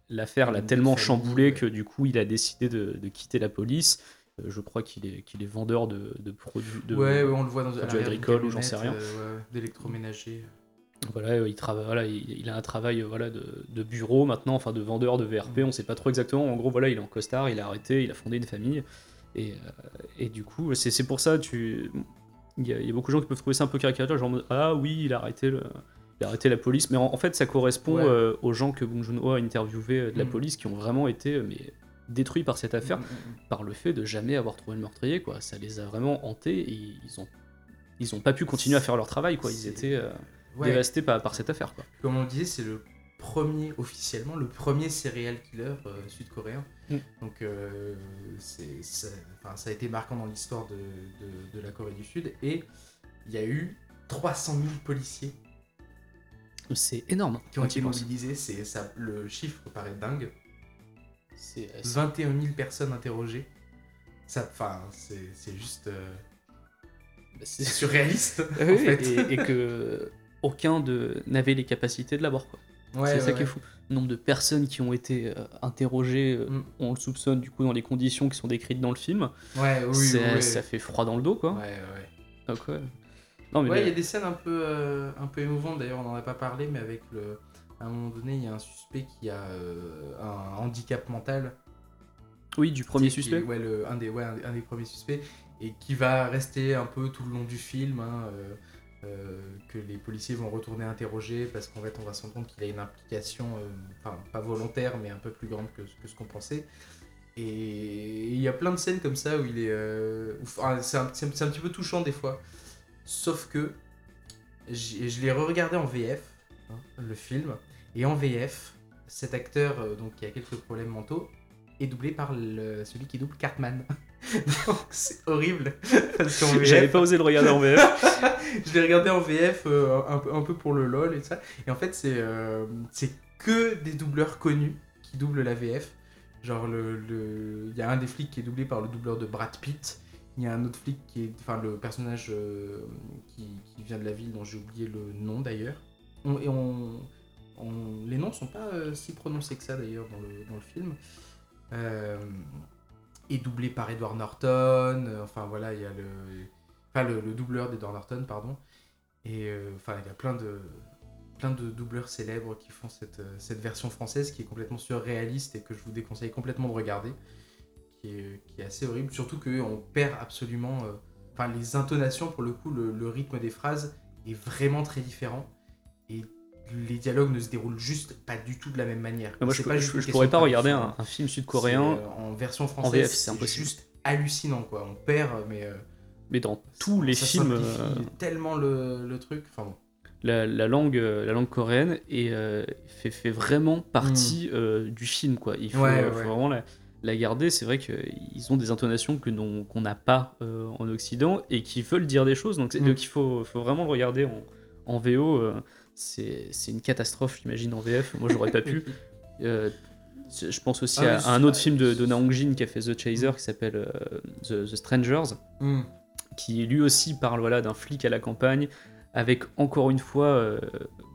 l'affaire l'a tellement chamboulé que du coup, il a décidé de, de quitter la police. Euh, je crois qu'il est, qu'il est vendeur de, de produits. De, ouais, ouais, on le voit dans à produits agricoles ou j'en sais camionnette, euh, d'électroménager. Voilà, euh, il, travaille, voilà, il, il a un travail voilà, de, de bureau maintenant, enfin de vendeur de VRP, on sait pas trop exactement. En gros, voilà, il est en costard, il a arrêté, il a fondé une famille. Et, et du coup, c'est c'est pour ça, tu... il, y a, il y a beaucoup de gens qui peuvent trouver ça un peu caricatural, genre ah oui, il a arrêté, le... il a arrêté la police. Mais en, fait, ça correspond Ouais. euh, aux gens que Bong Joon-ho a interviewé de la Mm. police qui ont vraiment été mais, détruits par cette affaire Mm, mm, mm. par le fait de jamais avoir trouvé le meurtrier. Quoi. Ça les a vraiment hantés et ils ont, ils ont pas pu continuer à faire leur travail. Quoi. Ils étaient euh, Ouais, dévastés par, par cette affaire. Quoi. comme on le disait, c'est le premier, officiellement, le premier serial killer euh, sud-coréen. Donc, euh, c'est, ça, ça a été marquant dans l'histoire de, de- de la Corée du Sud. Et il y a eu 300 000 policiers C'est énorme. qui ont été mobilisés. C'est, ça, le chiffre paraît dingue. C'est c'est- 21 000 personnes interrogées. Ça, enfin, c'est, c'est juste euh, bah, c'est <laughs> surréaliste. Ah en oui, fait. et, et que aucun de n'avait les capacités de l'avoir. quoi. Ouais, c'est ouais, ça qui est fou. Le nombre de personnes qui ont été euh, interrogées, euh, Mm. on le soupçonne du coup dans les conditions qui sont décrites dans le film. Ouais, oui, oui. Ça fait froid dans le dos, quoi. Ouais, ouais. Donc, ouais. Non, mais Ouais, il y a des scènes un peu, euh, un peu émouvantes, d'ailleurs, on n'en a pas parlé, mais avec le. À un moment donné, il y a un suspect qui a euh, un handicap mental. oui, du premier Qui- suspect. ouais, le, un, des, ouais, un, des- un des premiers suspects. Et qui va rester un peu tout le long du film, hein, euh, euh, que les policiers vont retourner interroger, parce qu'en fait, on va se rendre compte qu'il a une implication, enfin, pas volontaire, mais un peu plus grande que, que ce qu'on pensait. Et il y a plein de scènes comme ça où il est. enfin, c'est un, petit peu touchant des fois. Sauf que je l'ai re-regardé en VF, hein, le film. Et en VF, cet acteur, euh, donc, qui a quelques problèmes mentaux, est doublé par le- celui qui double Cartman. <laughs> donc c'est horrible. J'avais pas osé le regarder en VF. <laughs> je l'ai regardé en VF euh, un, peu- un peu pour le LOL et ça. Et en fait, c'est euh, c'est que des doubleurs connus qui doublent la VF. Genre, le- le- il y a un des flics qui est doublé par le doubleur de Brad Pitt. Il y a un autre flic qui est. Enfin, le personnage euh, qui, qui vient de la ville dont j'ai oublié le nom d'ailleurs. On- et on, les noms sont pas euh, si prononcés que ça d'ailleurs dans le, film. Euh, et doublé par Edward Norton. euh, enfin voilà, il y a le. Enfin, le, le doubleur d'Edward Norton, pardon. Et enfin, il y a plein de, doubleurs célèbres qui font cette, version française qui est complètement surréaliste et que je vous déconseille complètement de regarder. Qui est, assez horrible. Surtout qu'on perd absolument. Enfin, les intonations, pour le coup, le rythme des phrases est vraiment très différent. Les dialogues ne se déroulent juste pas du tout de la même manière. Moi, je, pas je- je pourrais pas regarder un, un film sud-coréen, euh, en version française. C'est juste hallucinant, quoi. On perd, mais. euh, mais dans tous les ça films, euh, tellement le, le truc. Enfin bon. la, la langue, euh, la langue coréenne est, euh, fait, fait vraiment partie euh, du film. Quoi. Il faut. Ouais, faut ouais. vraiment la, la garder. C'est vrai qu'ils ont des intonations que qu'on n'a pas en Occident et qui veulent dire des choses. Donc, c'est- Mm. donc il faut, faut vraiment le regarder en, en VO. C'est une catastrophe, j'imagine, en VF. Moi, j'aurais pas pu. <laughs> Euh, je pense aussi Ah, à, à un autre film de, de Na Hong-jin qui a fait The Chaser qui s'appelle euh, The, The Strangers Mm. qui lui aussi parle voilà, d'un flic à la campagne, avec encore une fois, euh,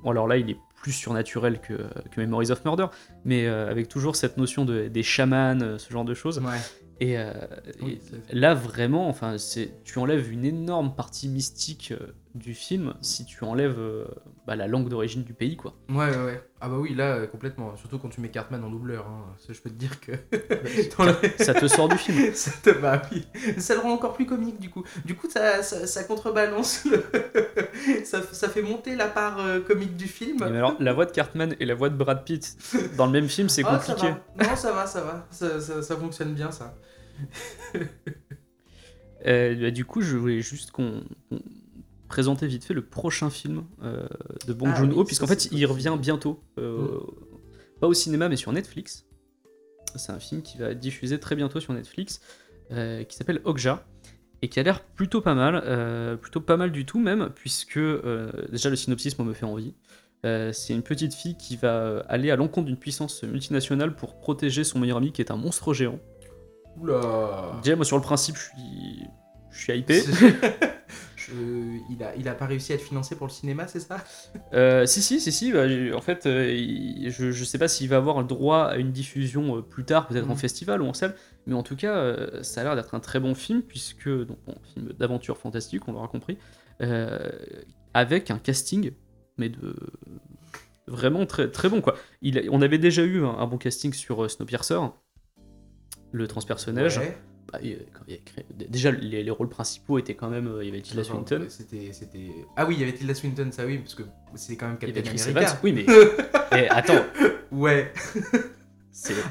bon, alors là il est plus surnaturel que, que Memories of Murder, mais avec toujours cette notion de, des chamans, ce genre de choses. Ouais. Et, Oui, et c'est- là vraiment, enfin, c'est, tu enlèves une énorme partie mystique du film si tu enlèves euh, bah, la langue d'origine du pays, quoi. Ouais, ouais, ouais. Ah bah oui, là, euh, complètement. Surtout quand tu mets Cartman en doubleur. Hein. Ça, Je peux te dire que... <laughs> Dans le- Ça te sort du film. <laughs> ça, te... bah, oui. ça le rend encore plus comique, du coup. Du coup, ça, ça, ça contrebalance. le- <laughs> ça, ça fait monter la part euh, comique du film. Mais alors, la voix de Cartman et la voix de Brad Pitt dans le même film, c'est Ah, ça compliqué. va. Non, ça va, ça va. Ça, ça, ça fonctionne bien, ça. Euh, bah, du coup, je voulais juste qu'on qu'on présente vite fait le prochain film euh, de Bong Ah Joon-ho, oui, puisqu'en fait, il revient bientôt. euh, Pas au cinéma, mais sur Netflix. C'est un film qui va être diffusé très bientôt sur Netflix, euh, qui s'appelle Okja, et qui a l'air plutôt pas mal, euh, plutôt pas mal du tout même, puisque euh, déjà le synopsis moi, me fait envie. Euh, c'est une petite fille qui va aller à l'encontre d'une puissance multinationale pour protéger son meilleur ami qui est un monstre géant. Oula. Déjà, moi sur le principe, je suis, je suis hypé. <laughs> Je- il, a, il a pas réussi à être financé pour le cinéma, c'est ça? Euh, si, si, si, si. bah, en fait, euh, je, je sais pas s'il va avoir le droit à une diffusion euh, plus tard, peut-être en Mhm. festival ou en salle, mais en tout cas, ça a l'air d'être un très bon film, puisque, donc, bon, film d'aventure fantastique, on l'aura compris, avec un casting, mais de. Vraiment très, très bon, quoi. Il, on avait déjà eu un, un bon casting sur Snowpiercer, le transpersonnage. Ouais. Bah, il- quand il créé- déjà, les, les rôles principaux étaient quand même. euh, Il y avait Tilda Swinton. C'était, c'était... Ah oui, il y avait Tilda Swinton, ça oui, parce que c'est quand même Captain America. Evans. Oui, mais. <laughs> et attends, Ouais.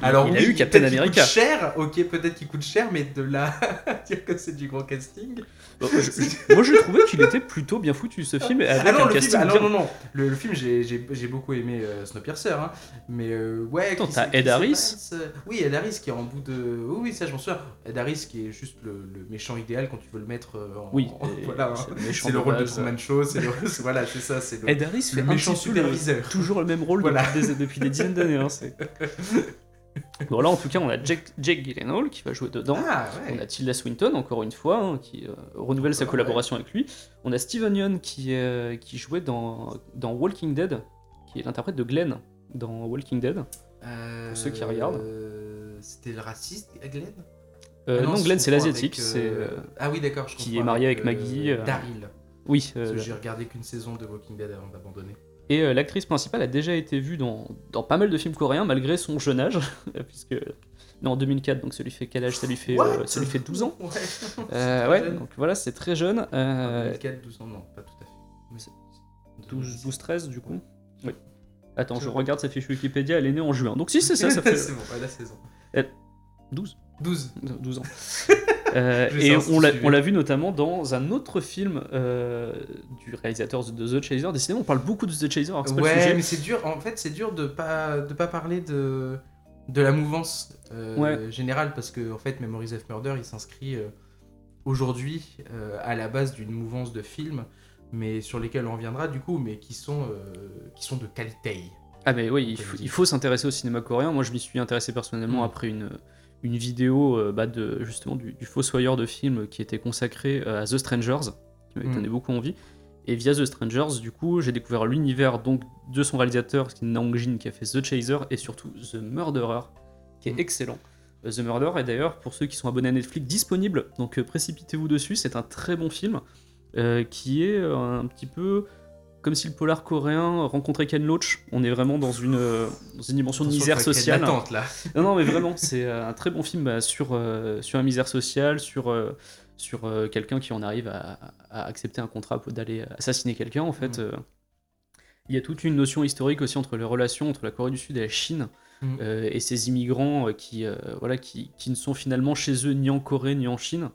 Alors il oui, a eu Captain America. coûte cher, ok, peut-être qu'il coûte cher, mais de là <laughs> dire que c'est du gros casting. Bon, je- je- moi, je trouvais qu'il était plutôt bien foutu ce film, avec ah non, un le casting film, ah non, non, non, le, le film, j'ai, beaucoup aimé euh, Snowpiercer, hein, mais euh, ouais. Attends, t'as Ed Harris euh, Oui, Ed Harris qui est en bout de. Oui, oui, ça, je m'en souviens. Ed Harris qui est juste le, le méchant idéal quand tu veux le mettre euh, en. Oui, en- <laughs> voilà, hein. c'est le de rôle de. Truman Show, c'est voilà, c'est ça, Ed Harris fait le méchant superviseur. toujours le même rôle depuis, des, depuis des dizaines d'années. <laughs> bon, là, en tout cas, on a Jake, Jake Gyllenhaal qui va jouer dedans. Ah On a Tilda Swinton, encore une fois, hein, qui euh, renouvelle sa collaboration avec lui. On a Steven Yeun qui, euh, qui jouait dans, dans Walking Dead, qui est l'interprète de Glenn dans Walking Dead. Euh, ceux qui regardent. euh, C'était le raciste, Glenn? Ah non, Glenn, c'est l'asiatique. c'est Ah oui, d'accord. je qui est marié avec Maggie, Daryl. Oui, Parce que j'ai regardé qu'une saison de Walking Dead avant d'abandonner. Et euh, l'actrice principale a déjà été vue dans, dans pas mal de films coréens malgré son jeune âge, <laughs> puisque non en 2004 donc ça lui fait quel âge? Ça lui fait euh, ça lui fait 12 ans. Ouais. Euh, ouais, donc voilà c'est très jeune. Euh, 2004, 12 ans, non, pas tout à fait. Mais c'est- 12 12 13 du coup? Oui. Attends, je regarde sa fiche Wikipédia, elle est née en juin. Donc si c'est ça, ça <laughs> fait c'est bon, ouais, la saison. 12 12. 12 ans. <laughs> Euh, et on l'a, suivais. on l'a vu notamment dans un autre film euh, du réalisateur de The Chaser. Décidément, on parle beaucoup de The Chaser, alors que c'est pas le Ouais, sujet. mais c'est dur. En fait, c'est dur de pas de pas parler de de la mouvance euh, Ouais. générale parce que en fait, Memories of Murder, il s'inscrit aujourd'hui à la base d'une mouvance de films, mais sur lesquels on reviendra du coup, mais qui sont qui sont de qualité. Ah mais oui, il faut, il faut s'intéresser au cinéma coréen. Moi, je m'y suis intéressé personnellement Mm. après une, une vidéo euh, bah, de justement du, du fossoyeur de film qui était consacré euh, à The Strangers, qui m'avait Mm. donné beaucoup envie. Et via The Strangers, du coup, j'ai découvert l'univers donc de son réalisateur, qui est Naong Jin, qui a fait The Chaser et surtout The Murderer, qui est Mm. excellent. Euh, The Murderer est d'ailleurs, pour ceux qui sont abonnés à Netflix, disponible. Donc précipitez-vous dessus. C'est un très bon film euh, qui est un petit peu comme si le polar coréen rencontrait Ken Loach. On est vraiment dans une, euh, dans une dimension de misère sociale. l'attente, là. Non, non, mais vraiment, c'est euh, un très bon film bah, sur, euh, sur la misère sociale, sur, euh, sur quelqu'un qui en arrive à, à accepter un contrat pour- d'aller assassiner quelqu'un. En fait, Mm. il y a toute une notion historique aussi entre les relations entre la Corée du Sud et la Chine. Mm. et ces immigrants qui, voilà, qui, qui ne sont finalement chez eux ni en Corée ni en Chine.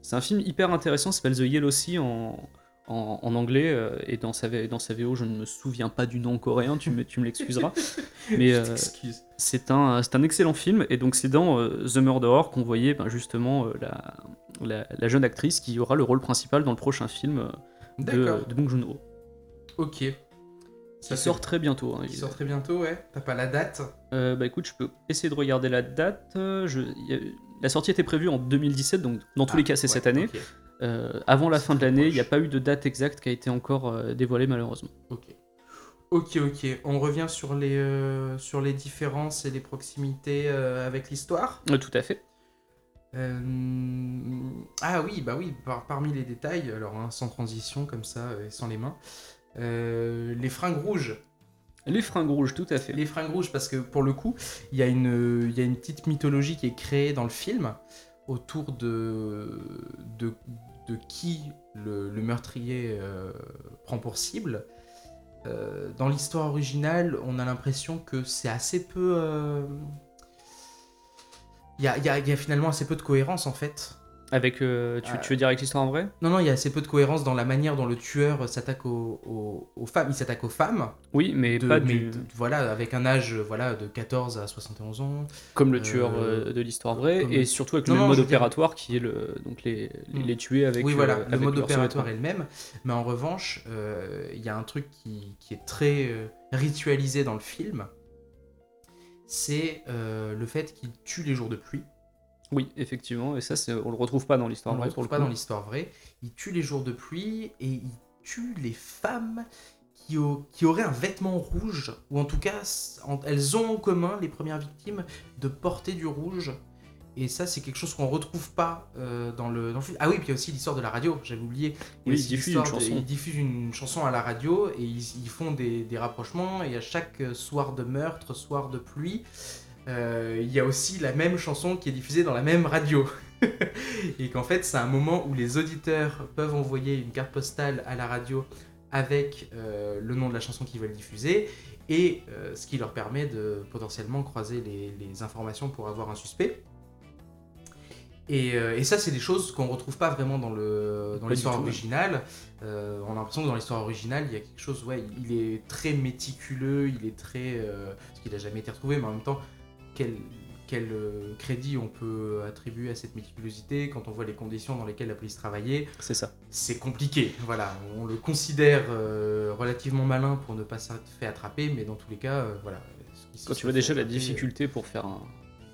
C'est un film hyper intéressant, s'appelle The Yellow Sea en, en, en anglais, euh, et dans sa, V- dans sa VO, je ne me souviens pas du nom coréen, tu me, tu me l'excuseras. <laughs> Mais euh, c'est un, excellent film, et donc c'est dans euh, The Murderer qu'on voyait ben, justement la, la, la jeune actrice qui aura le rôle principal dans le prochain film de, de Bong Joon-ho. Ok. Ça sort très bientôt. hein, Il sort très bientôt, ouais. T'as pas la date? Euh, bah écoute, je peux essayer de regarder la date. je- la sortie était prévue en 2017, donc dans tous les cas c'est Ah, ouais, cette année. Euh, avant la fin de l'année, il n'y a pas eu de date exacte qui a été encore euh, dévoilée malheureusement. Ok. Ok, ok. On revient sur les, euh, sur les différences et les proximités avec l'histoire. Tout à fait. Ah oui, bah oui, par- parmi les détails, alors hein, sans transition comme ça, et sans les mains, les fringues rouges. Les fringues rouges, tout à fait. Les fringues rouges, parce que pour le coup, il y, a une- il y a une petite mythologie qui est créée dans le film autour de, de, de qui le, meurtrier euh, prend pour cible. Euh, dans l'histoire originale, on a l'impression que c'est assez peu... euh, il y a finalement assez peu de cohérence en fait. Avec, euh, tu, tu veux dire avec l'histoire en vrai? Non, non, il y a assez peu de cohérence dans la manière dont le tueur s'attaque aux, aux- aux femmes. Il s'attaque aux femmes, Oui, mais de- pas mais du... de- voilà, avec un âge voilà, de 14 à 71 ans. comme le euh, tueur euh, de l'histoire vraie, comme- et surtout avec Non, le non, mode dire- opératoire qui est le, donc les, les, Mm. les tuer avec oui, euh, voilà, le mode opératoire est le même. Mais en revanche, euh, il y a un truc qui, qui est très euh, ritualisé dans le film. C'est euh, le fait qu'il tue les jours de pluie. Oui, effectivement, et ça, c'est- on le retrouve pas dans l'histoire On ne vraie le pour retrouve le pas dans l'histoire vraie. Il tue les jours de pluie et il tue les femmes qui, au- qui auraient un vêtement rouge, ou en tout cas, en- elles ont en commun, les premières victimes, de porter du rouge. Et ça, c'est quelque chose qu'on retrouve pas euh, dans, le, dans le film. Ah oui, puis il y a aussi l'histoire de la radio, j'avais oublié. Oui, ils diffusent une de- chanson. Ils diffusent une chanson à la radio et ils, ils font des, des rapprochements. Et à chaque soir de meurtre, soir de pluie, il y a aussi la même chanson qui est diffusée dans la même radio. <laughs> et qu'en fait, c'est un moment où les auditeurs peuvent envoyer une carte postale à la radio avec euh, le nom de la chanson qu'ils veulent diffuser et euh, ce qui leur permet de potentiellement croiser les, les informations pour avoir un suspect. Et, euh, et ça, c'est des choses qu'on retrouve pas vraiment dans dans l'histoire ouais. originale. Euh, on a l'impression que dans l'histoire originale, il y a quelque chose, ouais, il est très méticuleux, il est très, euh, parce qu'il n'a jamais été retrouvé, mais en même temps, quel quel euh, crédit on peut attribuer à cette méticulosité quand on voit les conditions dans lesquelles la police travaillait C'est ça. c'est compliqué. Voilà, on le considère euh, relativement malin pour ne pas s'être fait attraper, mais dans tous les cas, euh, voilà. se Quand tu vois déjà la difficulté pour faire un-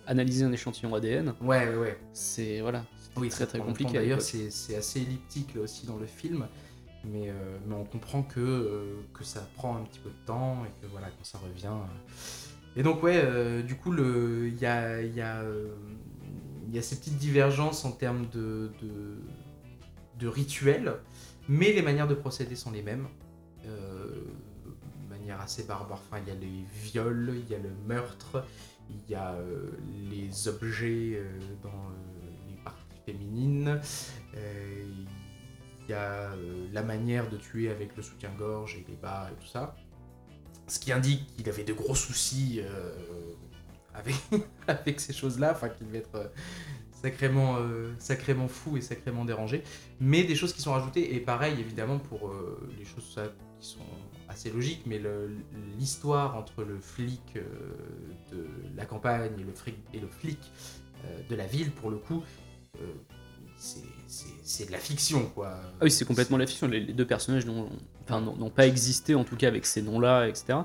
analyser un échantillon ADN, Ouais, ouais, ouais. c'est voilà, Oui, très très compliqué. D'ailleurs, c'est c'est assez elliptique là aussi dans le film, mais, euh, mais on comprend que, euh, que ça prend un petit peu de temps et que voilà, quand ça revient. euh. Et donc, ouais, euh, du coup, euh, il y a ces petites divergences en termes de, rituels, mais les manières de procéder sont les mêmes. Euh, de manière assez barbare. Enfin, il y a les viols, il y a le meurtre, il y a les objets dans les parties féminines, il y a la manière de tuer avec le soutien-gorge et les bas et tout ça. Ce qui indique qu'il avait de gros soucis euh, <laughs> avec, ces choses-là, enfin qu'il devait être euh, sacrément, euh, sacrément fou et sacrément dérangé. Mais des choses qui sont rajoutées, et pareil évidemment pour les choses ça, qui sont assez logiques, mais l'histoire entre le flic de la campagne et le, flic de la ville, pour le coup, c'est- de la fiction, quoi. Ah oui, c'est complètement la fiction. Les, deux personnages enfin, n'ont- pas existé, en tout cas avec ces noms-là, etc.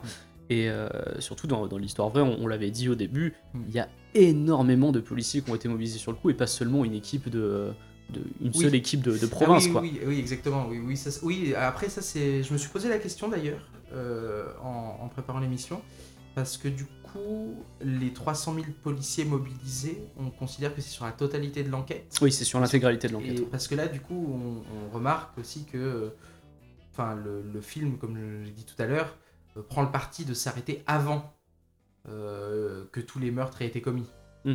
Et euh, surtout dans, dans l'histoire vraie, on, on l'avait dit au début, Mm. il y a énormément de policiers qui ont été mobilisés sur le coup et pas seulement une équipe de, de- une Oui. seule équipe de, de Ah province, oui, quoi. Oui, oui, exactement. Oui, oui, ça, c'est- oui, après, ça, c'est. Je me suis posé la question d'ailleurs euh, en, en préparant l'émission. Parce que du coup, les 300 000 policiers mobilisés, on considère que c'est sur la totalité de l'enquête. Oui, c'est sur l'intégralité de l'enquête. parce que là, du coup, on, on remarque aussi que enfin, le, le film, comme je l'ai dit tout à l'heure, euh, prend le parti de s'arrêter avant euh, que tous les meurtres aient été commis. Mm.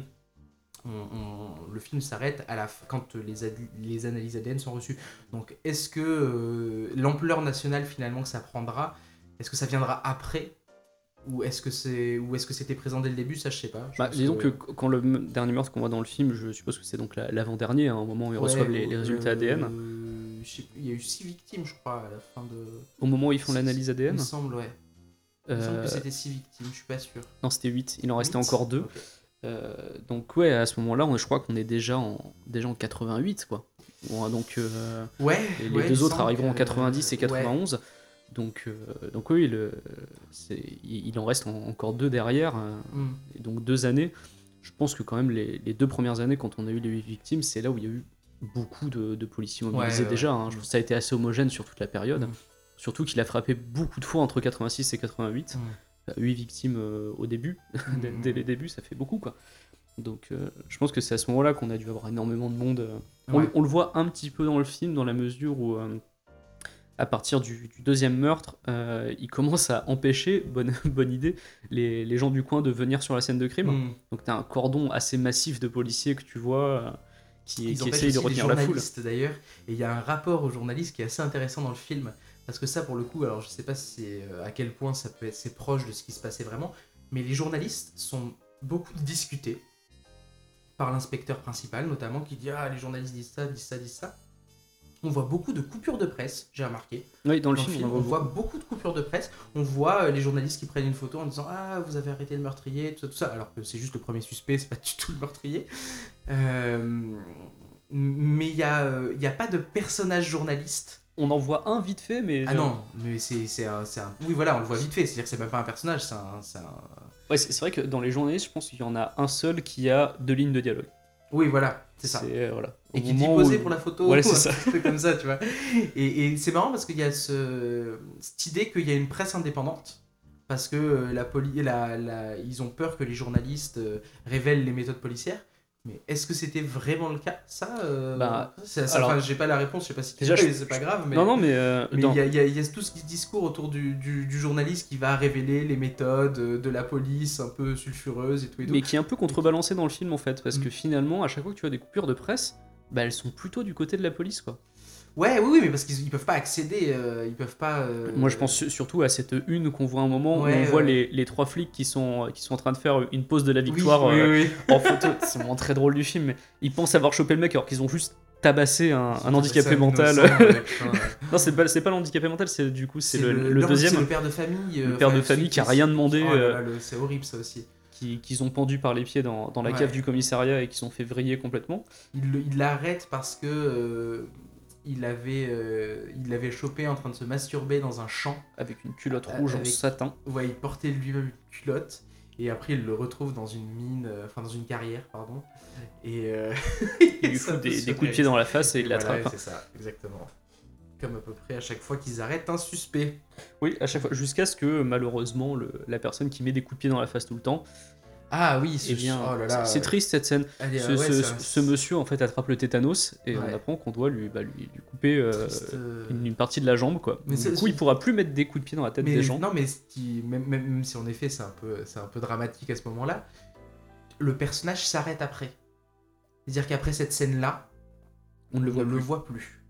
On- on- le film s'arrête à la quand les, les analyses ADN sont reçues. Donc, est-ce que euh, l'ampleur nationale finalement que ça prendra, est-ce que ça viendra après? Ou est-ce que c'est ou est-ce que c'était présent dès le début? Ça, je sais pas. Je Bah, disons que quand le dernier meurtre qu'on voit dans le film, je suppose que c'est donc la- l'avant-dernier, hein, au moment où ils Ouais, reçoivent les, les résultats ADN. Euh, sais il y a eu six victimes, je crois, à la fin de. Au moment où ils font l'analyse Il ADN, me semble, ouais. Il me semble euh, que c'était six victimes, je suis pas sûr. non, c'était 8. Il en restait encore deux. Ok. Euh, donc ouais, à ce moment-là, je crois qu'on est déjà en, déjà en 88, quoi. Bon, donc euh, Ouais. les, les ouais, il deux autres arriveront en que- 90 et ouais. 91. Donc, euh, donc oui, le, c'est- il, il en reste en- encore deux derrière, euh, Hmm. et donc deux années. Je pense que quand même les, les deux premières années, quand on a eu les huit victimes, c'est là où il y a eu beaucoup de, de policiers mobilisés Ouais, déjà. hein. Je ça a été assez homogène sur toute la période. Mm. Surtout qu'il a frappé beaucoup de fois entre 86 et 88. Mm. 8 victimes euh, au début, <laughs> dès, Mm. dès les débuts, ça fait beaucoup quoi. Donc euh, je pense que c'est à ce moment-là qu'on a dû avoir énormément de monde. euh. On, Ouais. on le voit un petit peu dans le film, dans la mesure où, à partir du, du deuxième meurtre, euh, il commence à empêcher, bonne, <laughs> bonne idée, les, les gens du coin de venir sur la scène de crime. Mm. Donc tu as un cordon assez massif de policiers que tu vois qui, Ils qui essayent de retenir la foule. journalistes d'ailleurs. Et il y a un rapport aux journalistes qui est assez intéressant dans le film. Parce que ça, pour le coup, alors je sais pas si c'est, euh, à quel point ça peut être c'est proche de ce qui se passait vraiment, mais les journalistes sont beaucoup discutés par l'inspecteur principal, notamment, qui dit Ah, les journalistes disent ça, disent ça, disent ça. On voit beaucoup de coupures de presse, j'ai remarqué. Oui, dans le Dans film, le film, on voit beaucoup de coupures de presse. On voit euh, les journalistes qui prennent une photo en disant Ah, vous avez arrêté le meurtrier, tout ça, tout ça. Alors que c'est juste le premier suspect, c'est pas du tout le meurtrier. Euh, mais il n'y a, euh, y a pas de personnage journaliste. On en voit un vite fait, mais. Ah non, mais c'est c'est un, c'est un- Oui, voilà, on le voit vite fait. C'est-à-dire que c'est même pas un personnage, c'est un. c'est un- Ouais, c'est c'est vrai que dans les journalistes, je pense qu'il y en a un seul qui a deux lignes de dialogue. Oui, voilà, c'est ça. euh, voilà. Et qui dit poser où- pour la photo, c'est ça. <laughs> comme ça, tu vois. Et, et c'est marrant parce qu'il y a ce, cette idée qu'il y a une presse indépendante. Parce que euh, la poli la, la- ils ont peur que les journalistes euh, révèlent les méthodes policières. Mais est-ce que c'était vraiment le cas? Ça, euh, Bah, ça- ça- alors- enfin, j'ai pas la réponse, je sais pas si Déjà, c'est pas grave. Mais... Non, non, mais. euh, Mais il y, a, il y a- il y a tout ce discours autour du, du- du journaliste qui va révéler les méthodes euh, de la police un peu sulfureuses et tout et tout. mais qui est un peu contrebalancé dans le film en fait, parce Mm. que finalement, à chaque fois que tu as des coupures de presse, bah, elles sont plutôt du côté de la police quoi. Ouais, oui, oui, mais parce qu'ils ils peuvent pas accéder, euh, ils peuvent pas. euh, Moi je pense su- surtout à cette une qu'on voit un moment Ouais, où on voit les, les trois flics qui sont, qui sont en train de faire une pause de la victoire oui, euh, oui, oui. en photo. C'est vraiment très drôle du film, mais ils pensent avoir chopé le mec alors qu'ils ont juste tabassé un, un handicapé mental. <laughs> non, c'est pas, c'est pas l'handicapé mental, c'est du coup c'est le, le non, deuxième c'est le père de famille. Le euh, père de famille qui a rien demandé, Oh le- c'est horrible ça aussi. qui- qu'ils ont pendu par les pieds dans, dans la Ouais. cave du commissariat et qui sont fait vriller complètement. Il le- il l'arrête parce que euh, il avait, euh, il l'avait chopé en train de se masturber dans un champ. Avec une culotte Euh, rouge en satin. Ouais, il portait lui-même une culotte. Et après, il le retrouve dans une mine, euh, enfin dans une carrière, pardon. Et euh, <laughs> Il lui fout des, des coups de pied dans la face et il Voilà, l'attrape. c'est ça, exactement. Comme à peu près à chaque fois qu'ils arrêtent un suspect. Oui, à chaque fois, jusqu'à ce que malheureusement le- la personne qui met des coups de pied dans la face tout le temps, Ah oui, eh bien, oh là là, c'est c'est triste cette scène. Ce, euh, ouais, ce- ça- ce monsieur en fait attrape le tétanos et on Ouais. apprend qu'on doit lui, bah, lui, lui couper euh, triste, euh, une, une partie de la jambe quoi. Mais du c'est- coup, il pourra plus mettre des coups de pied dans la tête mais, des gens. Non, mais ce qui, même, même, même si en effet c'est un, peu, c'est un peu dramatique à ce moment-là, le personnage s'arrête après. C'est-à-dire qu'après cette scène-là, On ne le voit plus. le voit plus.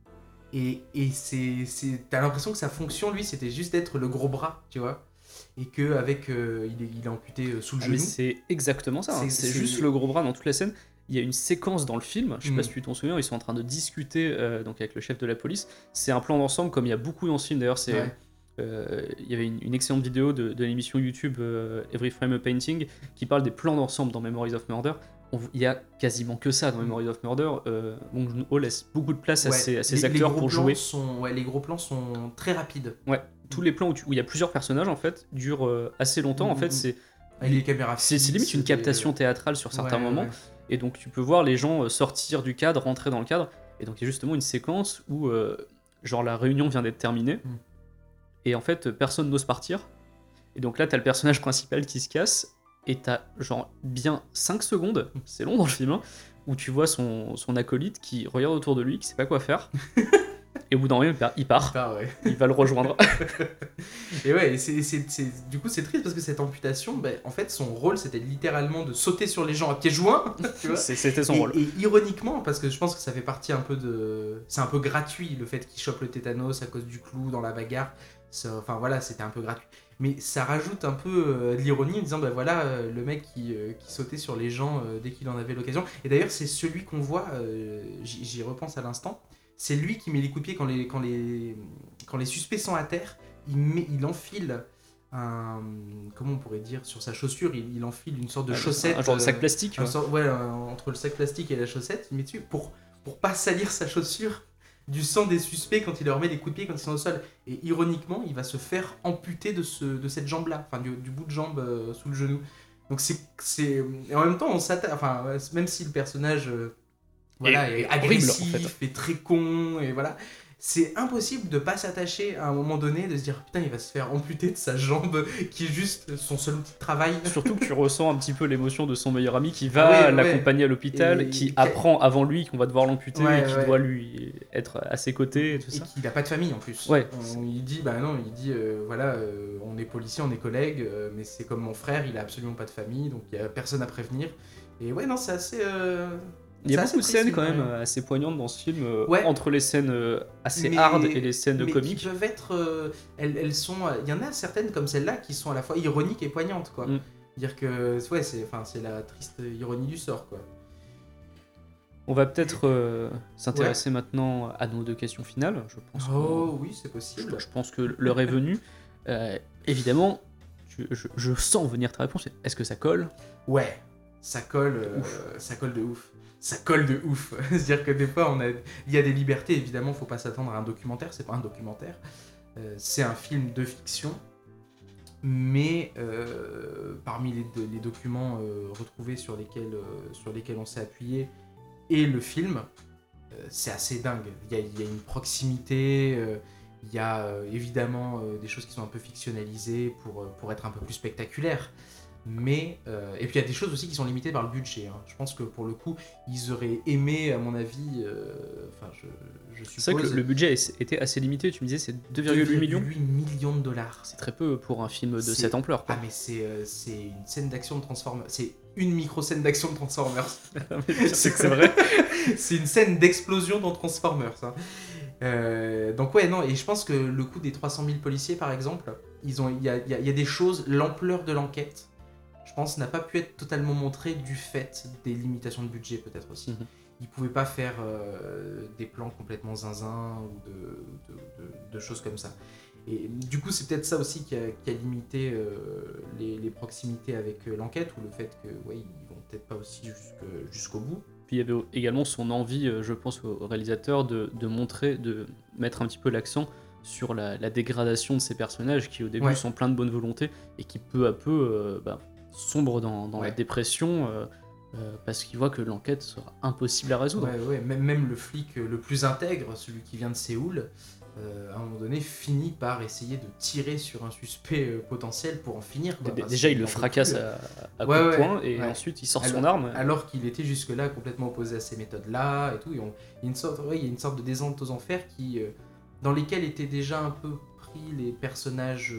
Et, et c'est, c'est, t'as l'impression que sa fonction, lui, c'était juste d'être le gros bras, tu vois. Et que avec, euh, il, est, il est amputé euh, sous le Ah, genou. c'est exactement ça. hein. C'est- juste le gros bras dans toute la scène. Il y a une séquence dans le film, je sais Mm. pas si tu t'en souviens, ils sont en train de discuter euh, donc avec le chef de la police. C'est un plan d'ensemble comme il y a beaucoup dans ce film d'ailleurs. C'est Ouais. euh, il y avait une, une excellente vidéo de, de l'émission YouTube Every Frame a Painting qui parle des plans d'ensemble dans Memories of Murder. On- il y a quasiment que ça dans Memories of Murder. Bong Joon-ho laisse beaucoup de place à Ouais, les- les acteurs pour jouer. Sont, ouais, les gros plans sont très rapides. Tous les plans où tu- où il y a plusieurs personnages en fait durent euh, assez longtemps. En Mm, fait, mm. c'est les caméras c'est limite une captation théâtrale sur certains Ouais, moments. ouais. Et donc tu peux voir les gens euh, sortir du cadre, rentrer dans le cadre. Et donc il y a justement une séquence où euh, genre la réunion vient d'être terminée. Mm. Et en fait personne n'ose partir. Et donc là t'as le personnage principal qui se casse. Et t'as genre bien 5 secondes, c'est long dans le film, hein, où tu vois son, son acolyte qui regarde autour de lui, qui sait pas quoi faire. <laughs> et au bout d'un moment il part- il part, ouais. il va le rejoindre. <laughs> Et ouais, et c'est, c'est- c'est- du coup c'est triste parce que cette amputation, ben, en fait son rôle c'était littéralement de sauter sur les gens à pieds joints, <laughs> tu vois. C'était son et, rôle. et ironiquement, parce que je pense que ça fait partie un peu de... C'est un peu gratuit le fait qu'il chope le tétanos à cause du clou dans la bagarre. Enfin voilà, c'était un peu gratuit. Mais ça rajoute un peu euh, de l'ironie en disant, bah voilà, euh, le mec qui, euh, qui sautait sur les gens euh, dès qu'il en avait l'occasion. Et d'ailleurs, c'est celui qu'on voit, j'y j'y repense à l'instant, c'est lui qui met les coups de pied quand les, quand les, quand les suspects sont à terre. Il, met, il enfile un. Comment on pourrait dire Sur sa chaussure, il, il enfile une sorte de chaussette. Un genre de sac euh, plastique. ouais. sort- ouais, un- entre le sac plastique et la chaussette, il met dessus pour, pour pas salir sa chaussure du sang des suspects quand il leur met des coups de pied quand ils sont au sol. Et ironiquement, il va se faire amputer de, ce, de cette jambe-là, enfin du, du bout de jambe euh, sous le genou. Donc c'est. Et en même temps, on s'attaque. Enfin, même si le personnage. Voilà, Et- et horrible, agressif en fait. et très con, et voilà. c'est impossible de pas s'attacher à un moment donné, de se dire putain, il va se faire amputer de sa jambe, qui est juste son seul outil de travail. Surtout que tu ressens un petit peu l'émotion de son meilleur ami qui va Ouais, l'accompagner à l'hôpital, Et qui apprend avant lui qu'on va devoir l'amputer Ouais, et qui doit lui être à ses côtés et tout Et ça. qu'il n'a pas de famille en plus. Ouais. On- il dit, bah non, il dit, euh, voilà, euh, on est policier, on est collègues, euh, mais c'est comme mon frère, il a absolument pas de famille, donc il y a personne à prévenir. Et ouais, non, c'est assez. Il y a beaucoup de scènes quand même ouais. euh, assez poignantes dans ce film, euh, Ouais. entre les scènes euh, assez Mais- hard et les scènes de mais comique. qui peuvent être. elles, elles sont. Il y en a certaines comme celle-là qui sont à la fois ironiques et poignantes, quoi. Mm. Dire que, ouais, c'est enfin, c'est la triste ironie du sort, quoi. On va peut-être euh, s'intéresser maintenant à nos deux questions finales. Je pense, que- Oh oui, c'est possible. je pense que l'heure est venue. Euh, évidemment, je, je sens venir ta réponse. Est-ce que ça colle? Ouais, ça colle, euh, ça colle de ouf. Ça colle de ouf. <laughs> C'est-à-dire que des fois, il y a des libertés. Évidemment, faut pas s'attendre à un documentaire. C'est pas un documentaire. Euh, c'est un film de fiction. Mais euh, parmi les, do- les documents euh, retrouvés sur lesquels, on s'est appuyé et le film, c'est assez dingue. Il y a, une proximité. il y a évidemment des choses qui sont un peu fictionnalisées pour, pour être un peu plus spectaculaires. Mais, euh, et puis il y a des choses aussi qui sont limitées par le budget. hein. Je pense que pour le coup, ils auraient aimé, à mon avis, euh, enfin, je, je suppose. C'est vrai que le, le budget était assez limité. Tu me disais c'est 2,8 millions 2,8 millions de dollars. C'est très peu pour un film de cette ampleur. Quoi. Ah, mais c'est euh, une scène d'action de Transformers. C'est une micro-scène d'action de Transformers. <laughs> c'est que c'est vrai. <laughs> c'est une scène d'explosion dans Transformers. hein. Euh, donc ouais, non, et je pense que le coup des 300 000 policiers, par exemple, ils ont, il y y y a des choses, l'ampleur de l'enquête, pense, n'a pas pu être totalement montrée du fait des limitations de budget, peut-être aussi. Mhm. Ils pouvaient pas faire euh, des plans complètement zinzin ou de, de- de- de choses comme ça. Et du coup, c'est peut-être ça aussi qui a, qui a limité euh, les, les proximités avec euh, l'enquête, ou le fait que, ouais, ils vont peut-être pas aussi jusqu'au bout. Puis il y avait également son envie, je pense, au réalisateur de, de montrer, de mettre un petit peu l'accent sur la, la dégradation de ces personnages qui au début Ouais. sont pleins de bonne volonté et qui peu à peu euh, bah, sombrent dans, dans la dépression euh, euh, parce qu'ils voient que l'enquête sera impossible à résoudre. Ouais, ouais, même, même le flic le plus intègre, celui qui vient de Séoul, euh, à un moment donné, finit par essayer de tirer sur un suspect potentiel pour en finir. quoi, Déjà, qu'il il le fracasse plus. à, à Ouais, de poing et ensuite il sort Alors- son arme. Alors qu'il était jusque-là complètement opposé à ces méthodes-là et tout. Et on- il, y a une sorte, ouais, il y a une sorte de descente aux enfers qui, euh, dans lesquels étaient déjà un peu pris les personnages,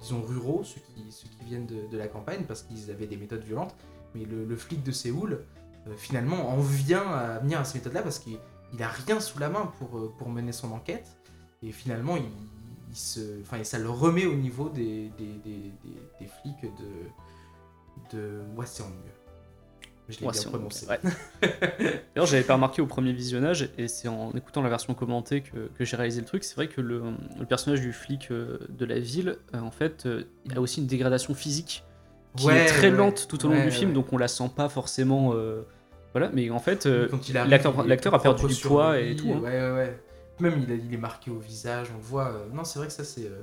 disons, ruraux, ceux qui, viennent de, la campagne, parce qu'ils avaient des méthodes violentes. Mais le, flic de Séoul, euh, finalement, en vient à venir à ces méthodes-là parce qu'il il a rien sous la main pour, euh, pour mener son enquête. Et finalement, il, se, ça le remet au niveau des, des, flics de, de Hwaseong. Je l'ai bien prononcé. ouais. <laughs> D'ailleurs, j'avais pas remarqué au premier visionnage, et c'est en écoutant la version commentée que, que j'ai réalisé le truc. C'est vrai que le, le personnage du flic euh, de la ville, euh, en fait, euh, il a aussi une dégradation physique qui Ouais, est très lente tout au long du film, donc on la sent pas forcément. euh, voilà, mais en fait, l'acteur- a perdu du poids et tout, hein. Ouais, ouais. Même il, a- il est marqué au visage, on le voit. euh, Non, c'est vrai que ça, c'est euh,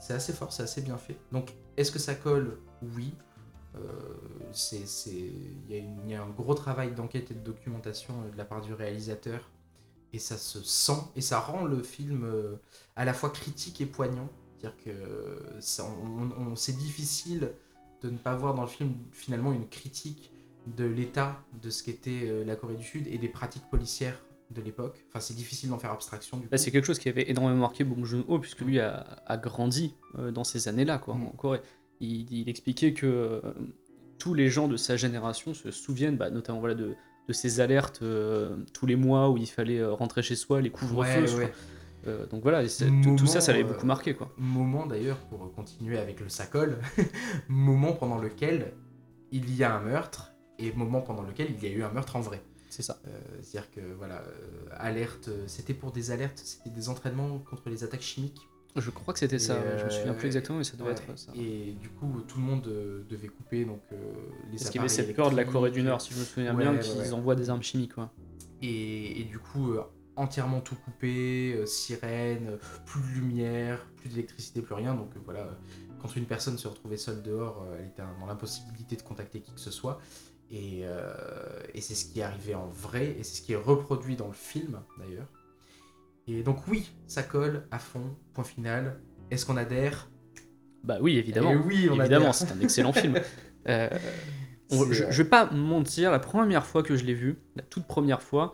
c'est assez fort, c'est assez bien fait. Donc, est-ce que ça colle? Oui. Euh, c'est, c'est- il, y a y un gros travail d'enquête et de documentation euh, de la part du réalisateur. Et ça se sent, et ça rend le film euh, à la fois critique et poignant. C'est-à-dire que ça- on- on- c'est difficile de ne pas voir dans le film finalement une critique de l'état de ce qu'était la Corée du Sud et des pratiques policières de l'époque. Enfin, c'est difficile d'en faire abstraction du c'est quelque chose qui avait énormément marqué Bong Joon-ho, puisque lui a, a grandi euh, dans ces années-là, quoi, Mm. en Corée. Il, il expliquait que euh, tous les gens de sa génération se souviennent, bah, notamment voilà, de, de ces alertes euh, tous les mois où il fallait euh, rentrer chez soi, les couvre-feux. Ouais, ouais. Euh, donc voilà, c'est- tout, ça, ça l'avait Moment, beaucoup marqué. Quoi. Moment d'ailleurs, pour continuer avec le sacol, <laughs> moment pendant lequel il y a un meurtre et moment pendant lequel il y a eu un meurtre en vrai. C'est ça. Euh, C'est-à-dire que voilà, alerte, c'était pour des alertes, c'était des entraînements contre les attaques chimiques. Je crois que c'était ça, je me souviens euh, plus exactement, mais ça devait Ouais. être ça. Et du coup, tout le monde euh, devait couper donc euh, les Parce qu'il y avait cette peur de la Corée du. Nord, si je me souviens Ouais, bien, ouais, qu'ils ouais. envoient des armes chimiques. Quoi. Et, et du coup, euh, entièrement tout coupé, euh, sirène, plus de lumière, plus d'électricité, plus rien. Donc euh, voilà, quand une personne se retrouvait seule dehors, euh, elle était dans l'impossibilité de contacter qui que ce soit. Et, euh, et c'est ce qui est arrivé en vrai, et c'est ce qui est reproduit dans le film d'ailleurs. Et donc oui, ça colle à fond, point final. Est-ce qu'on adhère? Bah oui, évidemment. Oui, on évidemment, c'est un excellent film. <laughs> Euh, on- je, euh, je vais pas mentir, la première fois que je l'ai vu, la toute première fois,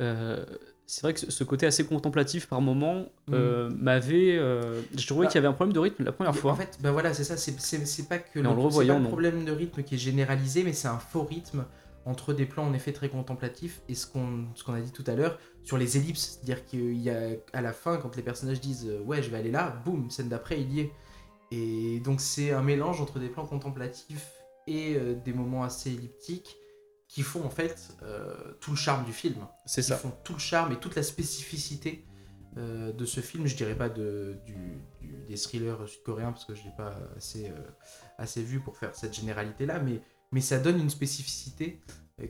euh, c'est vrai que ce- côté assez contemplatif par moment euh, m'avait. euh, je trouvais Mm. Bah, qu'il y avait un problème de rythme la première fois. En fait, bah voilà, c'est ça. C'est, pas que le revoyant, pas le problème de rythme qui est généralisé, mais c'est un faux rythme entre des plans en effet très contemplatifs et ce qu'on, ce qu'on a dit tout à l'heure sur les ellipses. C'est-à-dire qu'il y a à la fin, quand les personnages disent euh, ouais, je vais aller là, boum, scène d'après, il y est. Et donc c'est un mélange entre des plans contemplatifs et euh, des moments assez elliptiques qui font en fait euh, tout le charme du film. c'est qui ça. font tout le charme et toute la spécificité euh, de ce film. Je dirais pas de, du, du- des thrillers sud-coréens parce que je l'ai pas assez, assez vu pour faire cette généralité-là, mais, mais ça donne une spécificité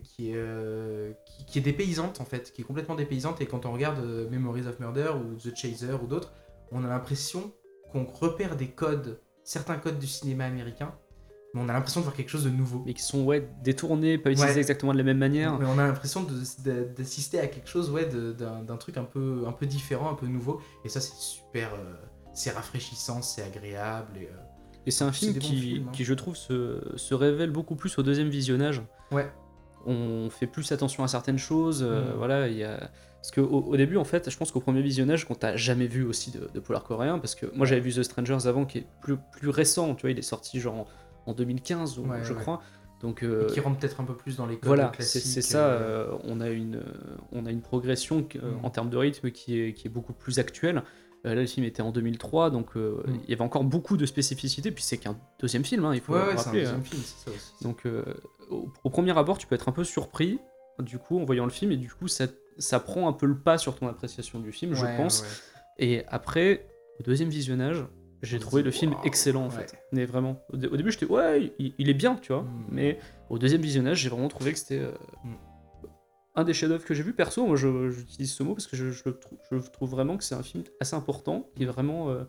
qui, est, euh, qui, qui est dépaysante en fait, qui est complètement dépaysante. Et quand on regarde euh, Memories of Murder ou The Chaser ou d'autres, on a l'impression qu'on repère des codes, certains codes du cinéma américain, mais on a l'impression de voir quelque chose de nouveau. Mais qui sont ouais, détournés, pas utilisés Ouais. exactement de la même manière. Mais on a l'impression d'assister à quelque chose ouais, d'un truc un peu, un peu différent, un peu nouveau. Et ça, c'est super. euh, c'est rafraîchissant, c'est agréable. Et, euh, Et c'est un film qui, films, hein. qui, je trouve, se, se révèle beaucoup plus au deuxième visionnage. Ouais. On fait plus attention à certaines choses. euh, Mm. Voilà, il y a... Parce qu'au au début, en fait, je pense qu'au premier visionnage, quand t'as jamais vu aussi de, de polar coréen, parce que moi j'avais vu The Strangers avant, qui est plus, plus récent, tu vois, il est sorti genre en, en 2015, ou- Ouais, je ouais. crois. Donc, euh, qui rentre peut-être un peu plus dans les codes voilà, c'est ça. euh, euh, on, a une, on a une progression euh, Mm. en termes de rythme qui est, qui est beaucoup plus actuelle. Là, le film était en 2003, donc euh, Mm. il y avait encore beaucoup de spécificités. Puis c'est qu'un deuxième film, hein, il faut Ouais, le un rappeler. deuxième hein. film, ça aussi. Donc, euh, au, au premier abord, tu peux être un peu surpris, du coup, en voyant le film, et du coup, ça, ça prend un peu le pas sur ton appréciation du film, je pense. ouais. Et après, au deuxième visionnage, j'ai trouvé le film excellent en ouais. fait. Mais vraiment, au, dé- au début j'étais ouais, il, il est bien, tu vois. Mm. Mais au deuxième visionnage, j'ai vraiment trouvé que c'était euh, Mm. Un des chefs-d'œuvre que j'ai vu. Perso, moi j'utilise ce mot parce que je, trouve vraiment que c'est un film assez important, qui est vraiment, euh,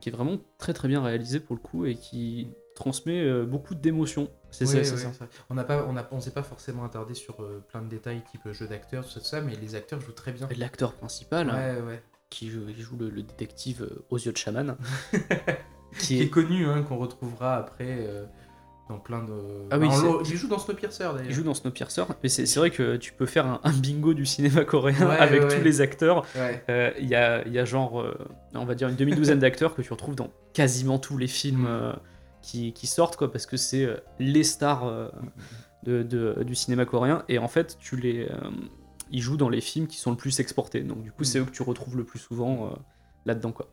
qui est vraiment très très bien réalisé pour le coup et qui transmet euh, beaucoup d'émotions. C'est ça. On n'a pas, on a, on s'est pas forcément attardé sur euh, plein de détails type jeu d'acteurs, tout ça, mais les acteurs jouent très bien. Et L'acteur principal, hein, Ouais, qui, joue, le, le détective aux yeux de chaman, <laughs> qui Qui est connu, hein, qu'on retrouvera après dans plein de. Ah oui, Bah, il joue dans Snowpiercer d'ailleurs. Il joue dans Snowpiercer, mais c'est vrai que tu peux faire un, un bingo du cinéma coréen Ouais, avec ouais, tous ouais. les acteurs. Euh, Il y, a, il y a genre, euh, on va dire, une demi-douzaine d'acteurs que tu retrouves dans quasiment tous les films Mm. euh, qui, qui sortent, quoi, parce que c'est les stars de, de- du cinéma coréen. Et en fait, tu les, ils jouent dans les films qui sont le plus exportés. Donc du coup, c'est Mm. eux que tu retrouves le plus souvent euh, là-dedans, quoi.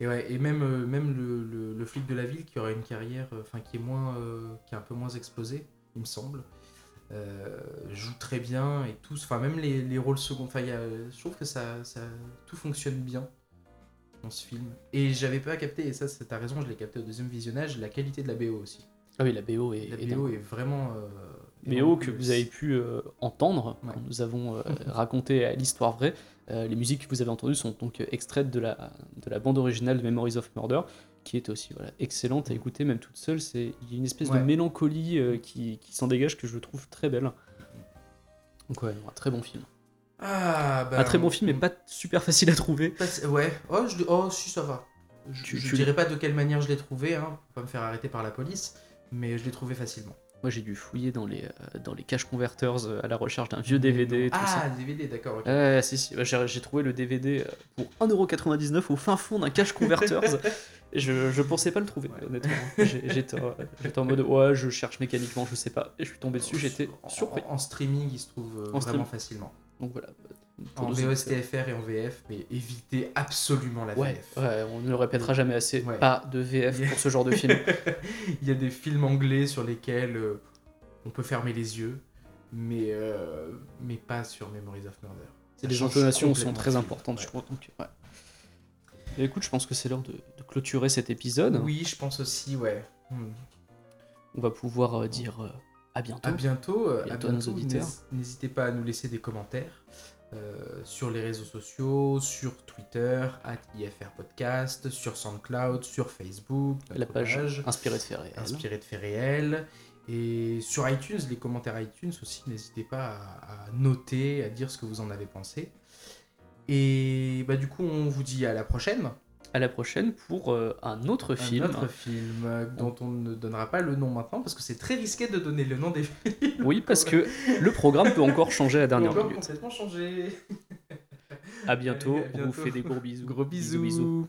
Et, ouais, et même, euh, même le, le- le flic de la ville qui aura une carrière, euh, enfin qui est moins, euh, qui est un peu moins explosée, il me semble, euh, joue très bien et tous, enfin même les, les rôles seconds, enfin il y a- je trouve que ça, ça, tout fonctionne bien dans ce film. Et j'avais pas capté, et ça c'est- t'as raison, je l'ai capté au deuxième visionnage, la qualité de la BO aussi. Ah oui, la BO est, La est BO est vraiment. euh, BO que vous avez pu euh, entendre, Ouais. quand nous avons euh, <laughs> raconté l'histoire vraie. Euh, les musiques que vous avez entendues sont donc euh, extraites de la, de la bande originale de Memories of Murder, qui est aussi voilà, excellente à écouter, même toute seule. C'est- Il y a une espèce de mélancolie euh, qui, qui s'en dégage que je trouve très belle. Donc ouais, un très bon film. Ah, bah, un très bon film, mais pas super facile à trouver. Pas- Ouais, oh, je... oh si, ça va. Je, Tu- je tu dirais pas de quelle manière je l'ai trouvé, hein, pour pas me faire arrêter par la police, mais je l'ai trouvé facilement. Moi j'ai dû fouiller dans les, euh, dans les cache converters euh, à la recherche d'un vieux DVD et tout ça. ah, DVD, d'accord, ok. Ouais, si, si. Ouais, J'ai trouvé le DVD euh, pour 1,99€ au fin fond d'un cache converters. <laughs> je, je pensais pas le trouver, Ouais. honnêtement. J'étais euh, j'étais en mode, ouais, je cherche mécaniquement, je sais pas. Et je suis tombé dessus, j'étais En- surpris. En, en streaming, il se trouve euh, En vraiment stream. facilement. Donc voilà. En. VOSTFR et en VF, mais évitez absolument la Ouais, VF. ouais, on ne le répétera jamais assez. Ouais. Pas de VF pour ce genre de film. <laughs> il y a des films anglais sur lesquels euh, on peut fermer les yeux, mais, euh, mais pas sur Memories of Murder. Ça les intonations sont très importantes, je. Donc. Et écoute, je pense que c'est l'heure de, de clôturer cet épisode. Oui, je pense aussi, ouais. Hmm. On va pouvoir euh, dire à bientôt. À bientôt. à Bientôt à nos auditeurs. N'hés- N'hésitez pas à nous laisser des commentaires euh, sur les réseaux sociaux, sur Twitter, at IFR Podcast, sur SoundCloud, sur Facebook, La page inspirée de faits réels. inspirée de faits réels. Et sur iTunes, les commentaires iTunes aussi, n'hésitez pas à, à noter, à dire ce que vous en avez pensé. Et bah, du coup, on vous dit à la prochaine. À la prochaine pour euh, un autre film. Un autre film euh, dont on ne donnera pas le nom maintenant parce que c'est très risqué de donner le nom des films. Oui, parce que le programme peut encore changer à la dernière peut minute. complètement changer. À bientôt, Allez, à on vous bientôt. fait des gros bisous. Gros bisous. bisous.